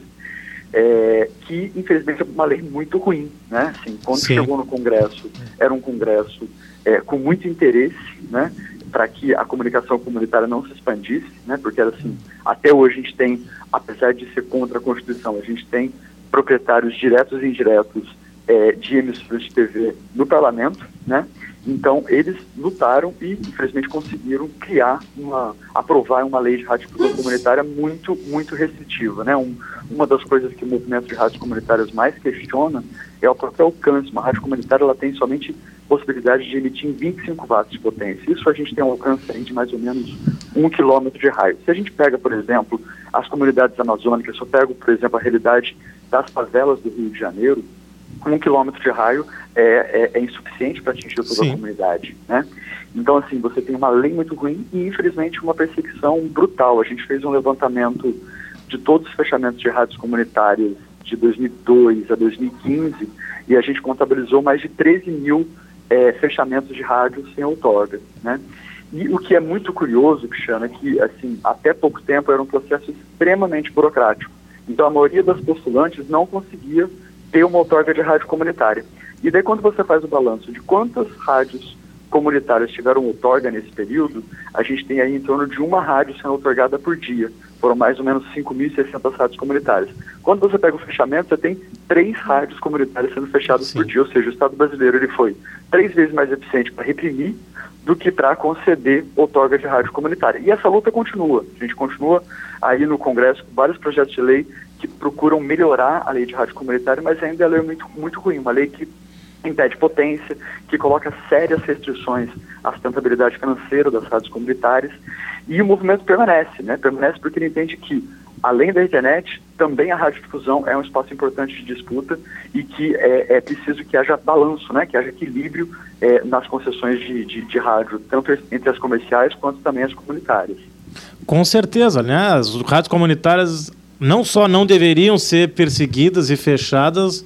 é, que infelizmente é uma lei muito ruim, né? Assim, quando Sim. chegou no Congresso, era um Congresso é, com muito interesse, né? Para que a comunicação comunitária não se expandisse, né? Porque assim, até hoje a gente tem, apesar de ser contra a Constituição, a gente tem proprietários diretos e indiretos é, de emissoras de TV no parlamento, né? Então eles lutaram e infelizmente conseguiram criar uma, aprovar uma lei de radiodifusão comunitária muito, muito restritiva, né? Um, uma das coisas que o movimento de rádios comunitárias mais questiona é o próprio alcance. Uma rádio comunitária ela tem somente possibilidade de emitir em 25 watts de potência. Isso a gente tem um alcance de mais ou menos um quilômetro de raio. Se a gente pega, por exemplo, as comunidades amazônicas, se eu pego, por exemplo, a realidade das favelas do Rio de Janeiro, um quilômetro de raio é, é, é insuficiente para atingir toda Sim. a comunidade, né? Então, assim, você tem uma lei muito ruim e, infelizmente, uma perseguição brutal. A gente fez um levantamento de todos os fechamentos de rádios comunitárias de 2002 a 2015 e a gente contabilizou mais de 13 mil é, fechamentos de rádio sem outorga, né? E o que é muito curioso, Cristiano, é que, assim, até pouco tempo era um processo extremamente burocrático. Então, a maioria das postulantes não conseguia ter uma outorga de rádio comunitária. E daí, quando você faz o balanço de quantas rádios comunitárias tiveram outorga nesse período, a gente tem aí em torno de uma rádio sendo outorgada por dia. Foram mais ou menos 5.600 rádios comunitárias. Quando você pega o fechamento, você tem três rádios comunitárias sendo fechadas Sim. por dia, ou seja, o Estado brasileiro ele foi três vezes mais eficiente para reprimir do que para conceder outorga de rádio comunitária. E essa luta continua. A gente continua aí no Congresso com vários projetos de lei que procuram melhorar a lei de rádio comunitária, mas ainda é muito, muito ruim, uma lei que impede potência, que coloca sérias restrições à sustentabilidade financeira das rádios comunitárias. E o movimento permanece, né? Permanece porque ele entende que além da internet, também a radiodifusão é um espaço importante de disputa e que é, é preciso que haja balanço, né, que haja equilíbrio é, nas concessões de, de, de, rádio, tanto entre as comerciais quanto também as comunitárias. Com certeza, né? As rádios comunitárias não só não deveriam ser perseguidas e fechadas,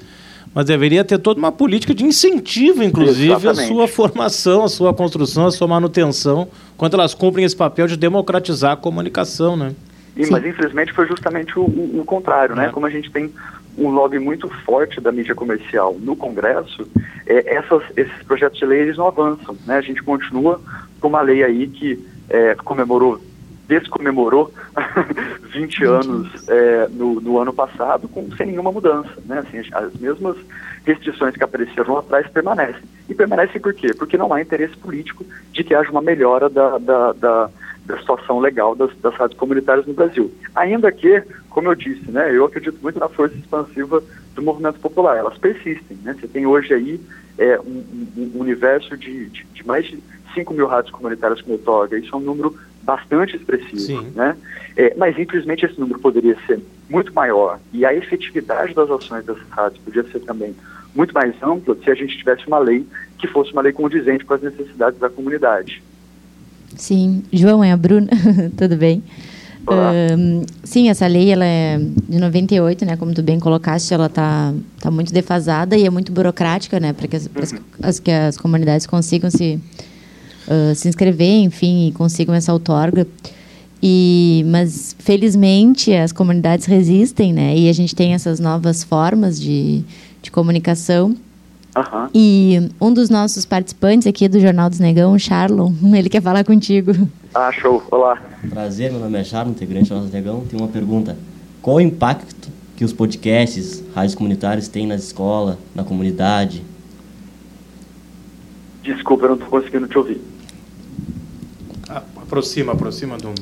mas deveria ter toda uma política de incentivo, inclusive, Exatamente. a sua formação, a sua construção, a sua manutenção, quando elas cumprem esse papel de democratizar a comunicação, né? E, mas infelizmente foi justamente o, o, o contrário, né? É. Como a gente tem um lobby muito forte da mídia comercial no Congresso, é, essas, esses projetos de lei eles não avançam, né? A gente continua com uma lei aí que é, comemorou, descomemorou 20 anos é, no, no, ano passado com, sem nenhuma mudança, né? Assim, as mesmas restrições que apareceram lá atrás permanecem. E permanecem por quê? Porque não há interesse político de que haja uma melhora da, da, da da situação legal das, das rádios comunitárias no Brasil. Ainda que, como eu disse, né, eu acredito muito na força expansiva do movimento popular. Elas persistem. Né? Você tem hoje aí é, um, um universo de, de, de, mais de 5 mil rádios comunitárias com outorga. Isso é um número bastante expressivo. Né? É, mas, infelizmente, esse número poderia ser muito maior. E a efetividade das ações dessas rádios podia ser também muito mais ampla se a gente tivesse uma lei que fosse uma lei condizente com as necessidades da comunidade. Sim, João é a Bruna, tudo bem? Sim, essa lei ela é de 98, né? Como tu bem colocaste, ela tá, tá muito defasada e é muito burocrática, né? Para que as, as, que as comunidades consigam se, uh, se inscrever, enfim, e consigam essa outorga. E, mas felizmente as comunidades resistem, né? E a gente tem essas novas formas de, de comunicação Uhum. E um dos nossos participantes aqui do Jornal dos Negão, o Charlon, ele quer falar contigo. Ah, show. Olá. Prazer, meu nome é Charlon, integrante do Jornal dos Negão. Tem uma pergunta. Qual o impacto que os podcasts, rádios comunitários têm na escola, na comunidade? Desculpa, eu não estou conseguindo te ouvir. Ah, aproxima, aproxima do...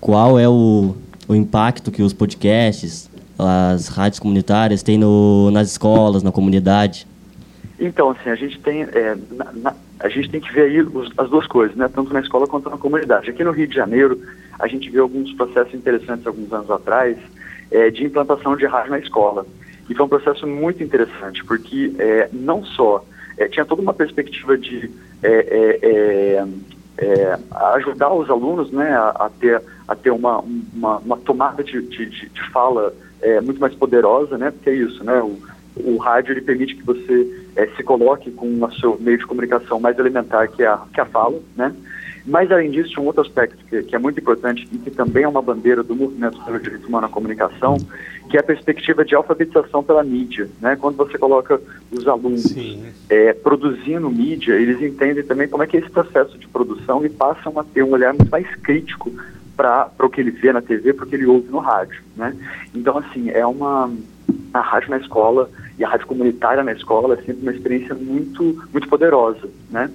Qual é o, o impacto que os podcasts, as rádios comunitárias têm no, nas escolas, na comunidade? Então, assim, a gente tem, é, na, na, a gente tem que ver aí os, as duas coisas, né? Tanto na escola quanto na comunidade. Aqui no Rio de Janeiro, a gente viu alguns processos interessantes alguns anos atrás é, de implantação de rádio na escola. E foi um processo muito interessante, porque é, não só é, tinha toda uma perspectiva de é, é, ajudar os alunos né, a, a, ter, a ter uma, uma, uma tomada de, de, de fala muito mais poderosa, né? Porque é isso, né? O, o rádio ele permite que você é, se coloque com o seu meio de comunicação mais elementar, que é a, que é a fala, né? Mas, além disso, um outro aspecto que, que, é muito importante e que também é uma bandeira do movimento pelo direito humano à comunicação, que é a perspectiva de alfabetização pela mídia. Né? Quando você coloca os alunos é, produzindo mídia, eles entendem também como é que é esse processo de produção e passam a ter um olhar muito mais crítico para o que ele vê na TV, para o que ele ouve no rádio. Né? Então, assim, é uma... A rádio na escola e a rádio comunitária na escola é sempre uma experiência muito, muito poderosa, né?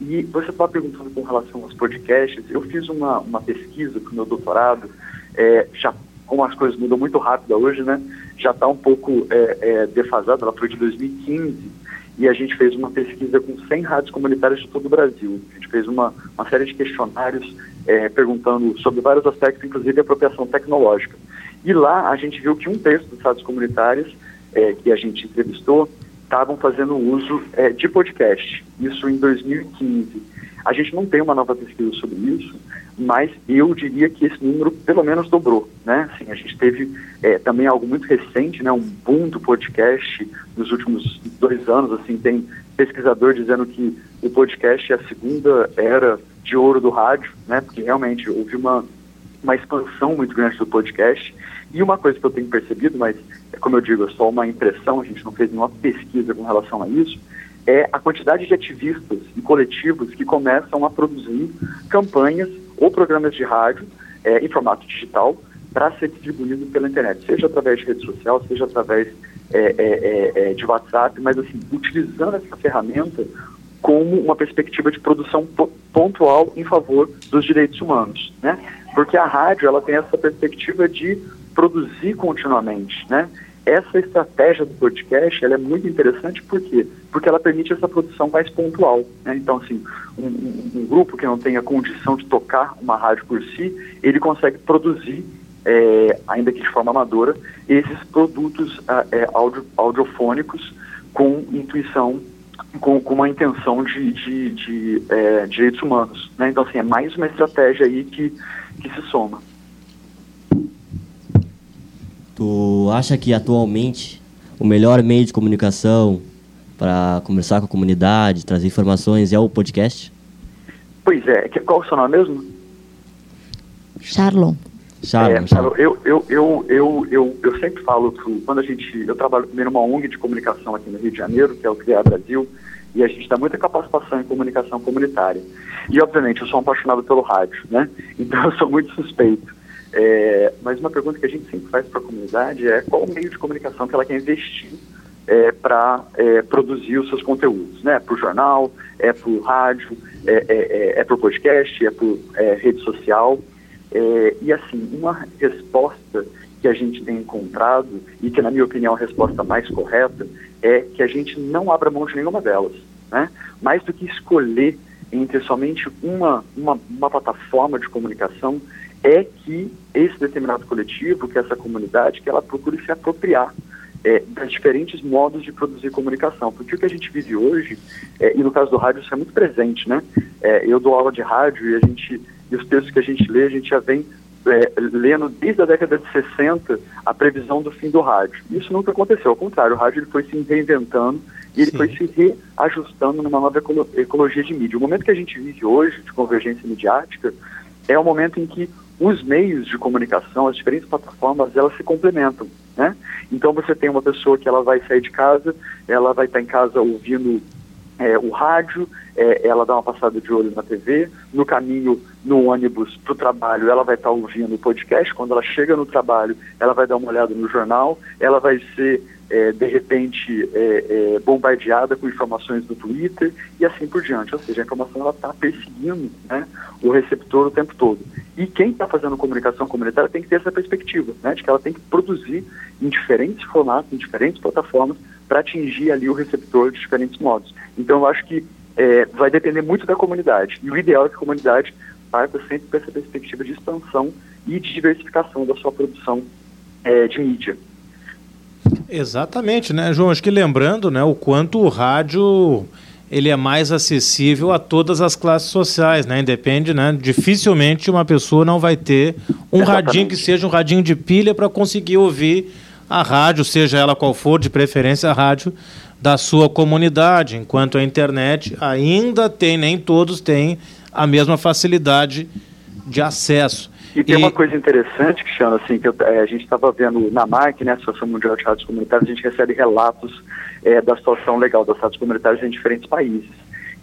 E você estava perguntando com relação aos podcasts, eu fiz uma, uma pesquisa para o meu doutorado, é, já como as coisas mudam muito rápido hoje, né? Já está um pouco é, é, defasada, ela foi de 2015, e a gente fez uma pesquisa com 100 rádios comunitárias de todo o Brasil. A gente fez uma, uma série de questionários é, perguntando sobre vários aspectos, inclusive apropriação tecnológica. E lá a gente viu que um terço das rádios comunitárias é, que a gente entrevistou estavam fazendo uso é, de podcast, isso em 2015. A gente não tem uma nova pesquisa sobre isso, mas eu diria que esse número pelo menos dobrou, né? Assim, a gente teve é, também algo muito recente, né? Um boom do podcast nos últimos dois anos, assim, tem pesquisador dizendo que o podcast é a segunda era de ouro do rádio, né? Porque realmente houve uma uma expansão muito grande do podcast. E uma coisa que eu tenho percebido, mas como eu digo, é só uma impressão, a gente não fez nenhuma pesquisa com relação a isso, é a quantidade de ativistas e coletivos que começam a produzir campanhas ou programas de rádio é, em formato digital para ser distribuído pela internet, seja através de rede social, seja através é, é, é, é de WhatsApp, mas assim, utilizando essa ferramenta como uma perspectiva de produção pontual em favor dos direitos humanos, né? Porque a rádio ela tem essa perspectiva de produzir continuamente, né? Essa estratégia do podcast ela é muito interessante por quê? Porque ela permite essa produção mais pontual. Né? Então, assim, um, um, um, grupo que não tem a condição de tocar uma rádio por si, ele consegue produzir, é, ainda que de forma amadora, esses produtos é, audio, audiofônicos com intuição, com, com uma intenção de, de, de é, direitos humanos. Né? Então, assim, é mais uma estratégia aí que, que se soma. Tu acha que atualmente o melhor meio de comunicação para conversar com a comunidade, trazer informações é o podcast? Pois é. Qual é o seu nome mesmo? Charlon. Charlon, é, Charlon. Eu, eu, eu, eu, eu, eu sempre falo que quando a gente. Eu trabalho primeiro numa ONG de comunicação aqui no Rio de Janeiro, que é o Criar Brasil, e a gente dá muita capacitação em comunicação comunitária. E, obviamente, eu sou um apaixonado pelo rádio, né? Então, eu sou muito suspeito. É, mas uma pergunta que a gente sempre faz para a comunidade é qual o meio de comunicação que ela quer investir é, para é, produzir os seus conteúdos, né? Para o jornal, é para o rádio, é, é, é, é para o podcast, é para é, rede social. E assim, uma resposta que a gente tem encontrado, e que na minha opinião a resposta mais correta, é que a gente não abra mão de nenhuma delas. Né? Mais do que escolher entre somente uma, uma, uma plataforma de comunicação, é que esse determinado coletivo, que essa comunidade, que ela procure se apropriar é, dos diferentes modos de produzir comunicação. Porque o que a gente vive hoje, é, e no caso do rádio isso é muito presente, né? É, eu dou aula de rádio e a gente e os textos que a gente lê, a gente já vem é, lendo desde a década de 60 a previsão do fim do rádio. Isso nunca aconteceu, ao contrário, o rádio ele foi se reinventando e ele Sim. foi se reajustando numa nova ecolo ecologia de mídia. O momento que a gente vive hoje, de convergência midiática, é o momento em que os meios de comunicação, as diferentes plataformas, elas se complementam, né? Então você tem uma pessoa que ela vai sair de casa, ela vai estar em casa ouvindo é, o rádio, é, ela dá uma passada de olho na TV, no caminho, no ônibus para o trabalho, ela vai estar ouvindo o podcast, quando ela chega no trabalho, ela vai dar uma olhada no jornal, ela vai ser é, de repente é, é, bombardeada com informações do Twitter e assim por diante. Ou seja, a informação está perseguindo né, o receptor o tempo todo. E quem está fazendo comunicação comunitária tem que ter essa perspectiva, né, de que ela tem que produzir em diferentes formatos, em diferentes plataformas, para atingir ali o receptor de diferentes modos. Então, eu acho que é, vai depender muito da comunidade. E o ideal é que a comunidade parta sempre para essa perspectiva de expansão e de diversificação da sua produção é, de mídia. Exatamente, né, João? Acho que lembrando, né, o quanto o rádio ele é mais acessível a todas as classes sociais, né? Independe, né? Dificilmente uma pessoa não vai ter um Exatamente. radinho que seja um radinho de pilha para conseguir ouvir a rádio, seja ela qual for, de preferência a rádio da sua comunidade, enquanto a internet ainda tem, nem todos têm a mesma facilidade de acesso. E tem e... uma coisa interessante, Cristiano, assim, que eu, é, a gente estava vendo na MAC, né, Associação Mundial de Rádios Comunitárias, a gente recebe relatos é, da situação legal das rádios comunitárias em diferentes países.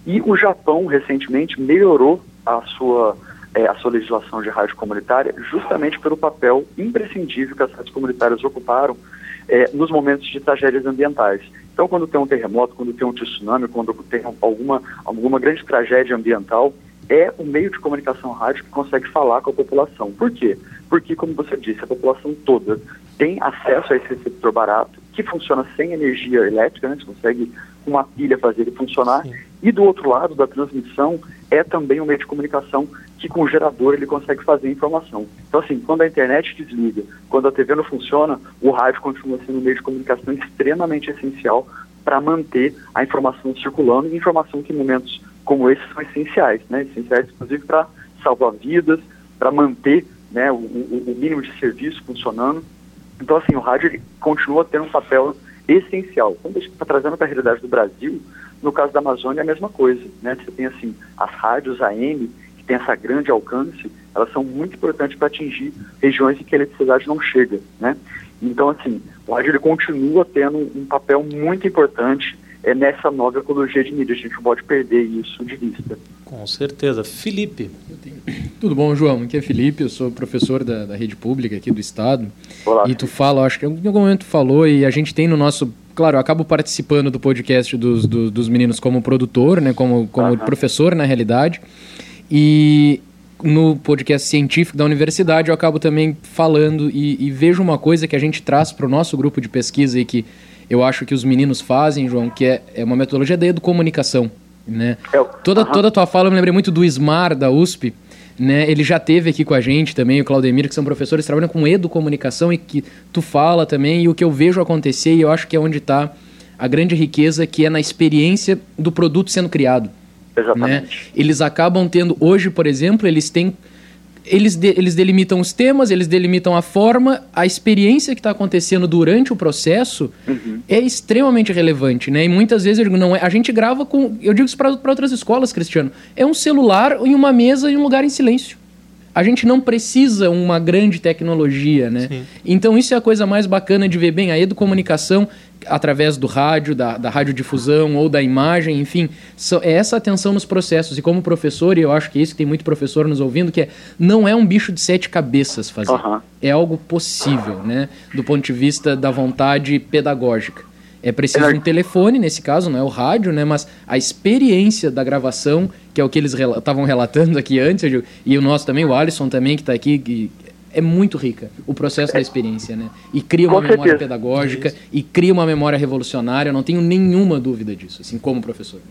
E o Japão, recentemente, melhorou a sua, é, a sua legislação de rádio comunitária justamente pelo papel imprescindível que as rádios comunitárias ocuparam é, nos momentos de tragédias ambientais. Então, quando tem um terremoto, quando tem um tsunami, quando tem alguma, alguma grande tragédia ambiental, é o meio de comunicação rádio que consegue falar com a população. Por quê? Porque, como você disse, a população toda tem acesso a esse receptor barato, que funciona sem energia elétrica, né? Você consegue, com uma pilha, fazer ele funcionar. Sim. E do outro lado da transmissão, é também um meio de comunicação que com o gerador ele consegue fazer informação. Então, assim, quando a internet desliga, quando a TV não funciona, o rádio continua sendo um meio de comunicação extremamente essencial para manter a informação circulando, informação que em momentos como esses são essenciais, né? Essenciais, inclusive, para salvar vidas, para manter né, o, o, mínimo de serviço funcionando. Então, assim, o rádio continua tendo um papel essencial. Quando a gente está trazendo para a realidade do Brasil, no caso da Amazônia é a mesma coisa, né? Você tem, assim, as rádios AM, que tem essa grande alcance, elas são muito importantes para atingir regiões em que a eletricidade não chega, né? Então, assim, o rádio ele continua tendo um papel muito importante é, nessa nova ecologia de mídia. A gente não pode perder isso de vista. Com certeza. Felipe. Tudo bom, João? Aqui é Felipe, eu sou professor da, da rede pública aqui do Estado. Olá. E tu fala, acho que em algum momento falou, e a gente tem no nosso. Claro, eu acabo participando do podcast dos, dos, dos meninos como produtor, né, como, como professor, na realidade. E no podcast científico da universidade eu acabo também falando e, e vejo uma coisa que a gente traz para o nosso grupo de pesquisa e que eu acho que os meninos fazem, João, que é, é uma metodologia da educomunicação. Né? É, toda, toda a tua fala eu me lembrei muito do SMAR, da USP, né? Ele já teve aqui com a gente também, o Claudemir, que são professores, trabalham com educomunicação e que tu fala também, e o que eu vejo acontecer, e eu acho que é onde está a grande riqueza, que é na experiência do produto sendo criado. Exatamente. Né? Eles acabam tendo, hoje, por exemplo, eles têm eles, de, eles delimitam os temas, eles delimitam a forma, a experiência que está acontecendo durante o processo uhum. é extremamente relevante, né? E muitas vezes eu digo, não é, a gente grava com, eu digo isso para outras escolas, Cristiano, é um celular em uma mesa em um lugar em silêncio. A gente não precisa uma grande tecnologia, né? Sim. Então isso é a coisa mais bacana de ver bem a educomunicação através do rádio, da, da radiodifusão ou da imagem, enfim, so, é essa atenção nos processos. E como professor, e eu acho que é isso que tem muito professor nos ouvindo, que é não é um bicho de sete cabeças fazer. Uhum. É algo possível, né? Do ponto de vista da vontade pedagógica. É preciso um telefone, nesse caso, não é o rádio, né? Mas a experiência da gravação, que é o que eles estavam rel relatando aqui antes, digo, e o nosso também, o Alisson também, que está aqui, que é muito rica o processo da experiência, né? E cria uma Com memória certeza. pedagógica e cria uma memória revolucionária, eu não tenho nenhuma dúvida disso, assim, como professor.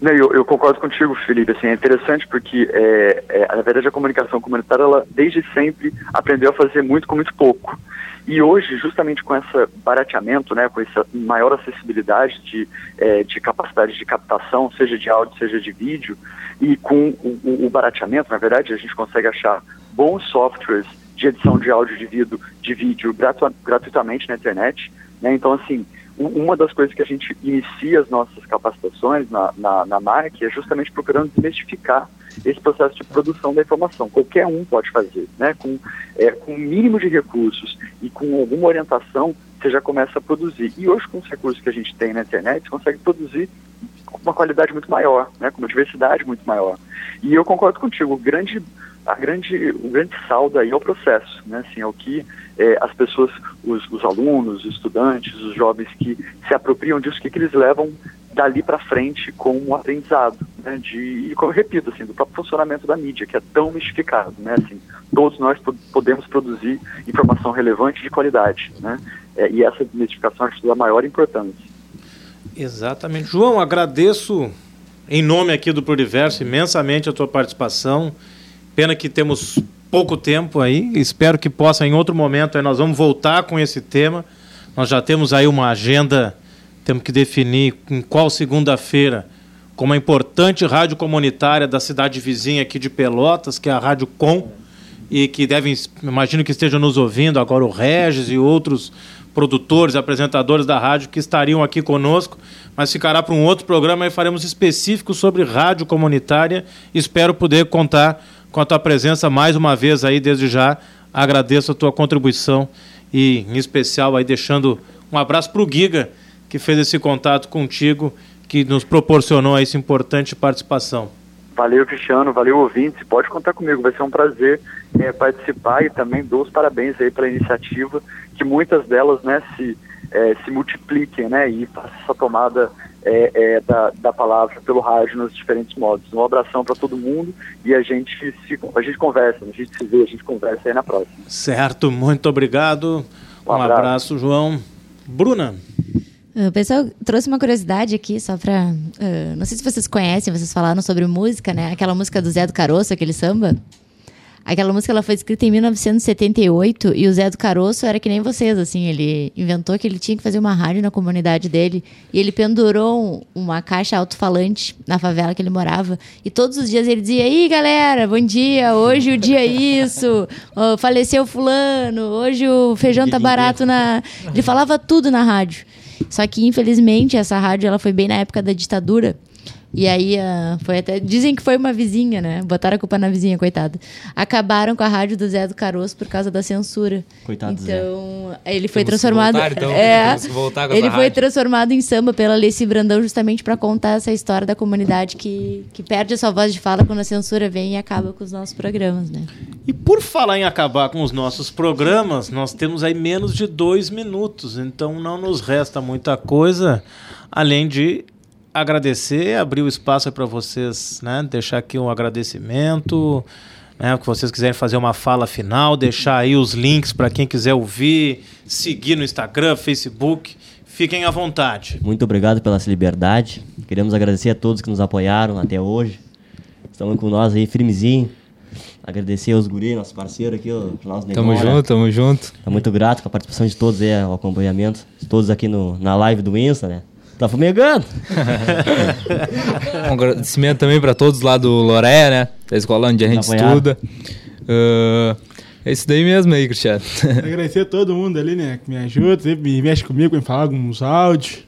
Não, eu, eu concordo contigo, Felipe. Assim, é interessante porque, é, é, na verdade, a comunicação comunitária, ela desde sempre aprendeu a fazer muito com muito pouco. E hoje, justamente com esse barateamento, né, com essa maior acessibilidade de, é, de capacidade de captação, seja de áudio, seja de vídeo, e com o, o, barateamento, na verdade, a gente consegue achar bons softwares de edição de áudio de vídeo, de vídeo gratu gratuitamente na internet. Né? Então, assim, uma das coisas que a gente inicia as nossas capacitações na, na, na MARC é justamente procurando desmistificar esse processo de produção da informação. Qualquer um pode fazer, né? Com, é, com o mínimo de recursos e com alguma orientação, você já começa a produzir. E hoje, com os recursos que a gente tem na internet, você consegue produzir com uma qualidade muito maior, né? Com uma diversidade muito maior. E eu concordo contigo, o grande, a grande, o grande saldo aí é o processo, né? Assim, é o que é, as pessoas, os, os, alunos, os estudantes, os jovens que se apropriam disso, o que, que eles levam dali para frente com um aprendizado, né? De, e como eu repito, assim, do próprio funcionamento da mídia, que é tão mistificado, né? Assim, todos nós podemos produzir informação relevante de qualidade, né? É, e essa desmistificação acho da maior importância. Exatamente. João, agradeço em nome aqui do Pluriverso imensamente a tua participação. Pena que temos pouco tempo aí. Espero que possa em outro momento nós vamos voltar com esse tema. Nós já temos aí uma agenda, temos que definir em qual segunda-feira, com uma importante rádio comunitária da cidade vizinha aqui de Pelotas, que é a Rádio Com, e que devem, imagino que estejam nos ouvindo agora o Regis e outros produtores, apresentadores da rádio que estariam aqui conosco, mas ficará para um outro programa e faremos específico sobre rádio comunitária. Espero poder contar com a tua presença mais uma vez aí desde já. Agradeço a tua contribuição e em especial aí deixando um abraço para o Giga que fez esse contato contigo, que nos proporcionou essa importante participação. Valeu, Cristiano, valeu, ouvinte. Pode contar comigo, vai ser um prazer é, participar e também dou os parabéns aí pela iniciativa, que muitas delas né, se, é, se multipliquem né, e façam essa tomada é, é, da, da palavra pelo rádio nos diferentes modos. Um abração para todo mundo e a gente, se, a gente conversa, a gente se vê, a gente conversa aí na próxima. Certo, muito obrigado. Um, Um abraço. abraço. João. Bruna. O pessoal trouxe uma curiosidade aqui, só pra. ah, não sei se vocês conhecem, vocês falaram sobre música, né? Aquela música do Zé do Caroço, aquele samba. Aquela música ela foi escrita em 1978 e o Zé do Caroço era que nem vocês, assim, ele inventou que ele tinha que fazer uma rádio na comunidade dele e ele pendurou um- uma caixa alto-falante na favela que ele morava e todos os dias ele dizia: "Aí, galera, bom dia, hoje o dia é isso, ó, faleceu fulano, hoje o feijão tá barato na..." Ele falava tudo na rádio. Só que infelizmente essa rádio ela foi bem na época da ditadura. E aí, ah, foi até. Dizem que foi uma vizinha, né? Botaram a culpa na vizinha, coitada. Acabaram com a rádio do Zé do Caroço por causa da censura. Coitado do Zé. Então, ele foi Temos que transformado. voltar, então, é, ele foi rádio. transformado em samba pela Leci Brandão justamente para contar essa história da comunidade que, que perde a sua voz de fala quando a censura vem e acaba com os nossos programas, né? E por falar em acabar com os nossos programas, nós temos aí menos de dois minutos, então não nos resta muita coisa além de agradecer, abrir o espaço para vocês, né? Deixar aqui um agradecimento, né? Que vocês quiserem fazer uma fala final, deixar aí os links para quem quiser ouvir, seguir no Instagram, Facebook, fiquem à vontade. Muito obrigado pela essa liberdade. Queremos agradecer a todos que nos apoiaram até hoje. Estão com nós aí, firmezinho. Agradecer aos guris, nossos parceiros aqui, o nosso Tamo Negócio. junto, tamo junto. Tá muito grato com a participação de todos aí, o acompanhamento. Todos aqui no, na live do Insta, né? Tá fumegando. Um agradecimento também para todos lá do Loreia, né? Da escola onde a gente estuda. Ah, é isso daí mesmo aí, Cristiano. Agradecer a todo mundo ali, né? Que me ajuda, sempre me mexe comigo, me fala alguns áudios.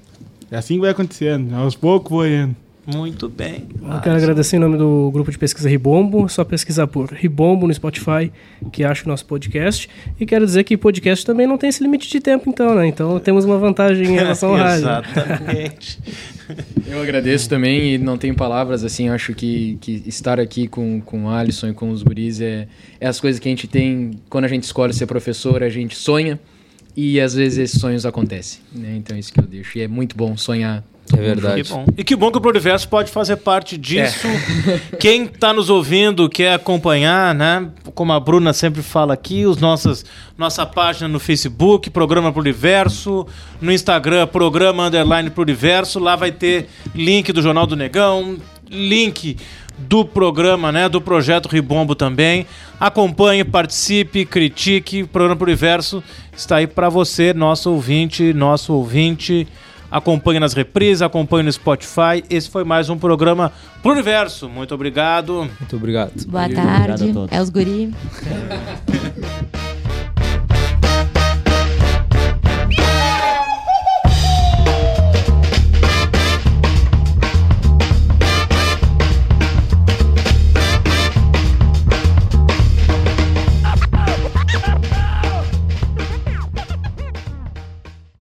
É assim que vai acontecendo. Aos poucos vou indo. Muito bem. Eu quero agradecer em nome do grupo de pesquisa Ribombo. É só pesquisar por Ribombo no Spotify, que acha o nosso podcast. E quero dizer que podcast também não tem esse limite de tempo, então, né? Então temos uma vantagem em relação ao rádio. Exatamente. Eu agradeço também e não tenho palavras, assim, acho que, que estar aqui com, com o Alisson e com os guris é, é as coisas que a gente tem, quando a gente escolhe ser professor, a gente sonha e às vezes esses sonhos acontecem, né? Então é isso que eu deixo. E é muito bom sonhar. É verdade. Que bom. E que bom que o Pluriverso pode fazer parte disso. Quem está nos ouvindo, quer acompanhar, né? Como a Bruna sempre fala aqui, os nossas, nossa página no Facebook, Programa Pluriverso, no Instagram, Programa Underline Pluriverso, lá vai ter link do Jornal do Negão, link do programa, né, do projeto Ribombo também. Acompanhe, participe, critique. O programa Pluriverso está aí para você, nosso ouvinte, nosso ouvinte. Acompanhe nas reprises, acompanhe no Spotify. Esse foi mais um programa Pluriverso. Muito obrigado. Muito obrigado. Boa Obrigado a tarde. todos. É os guri.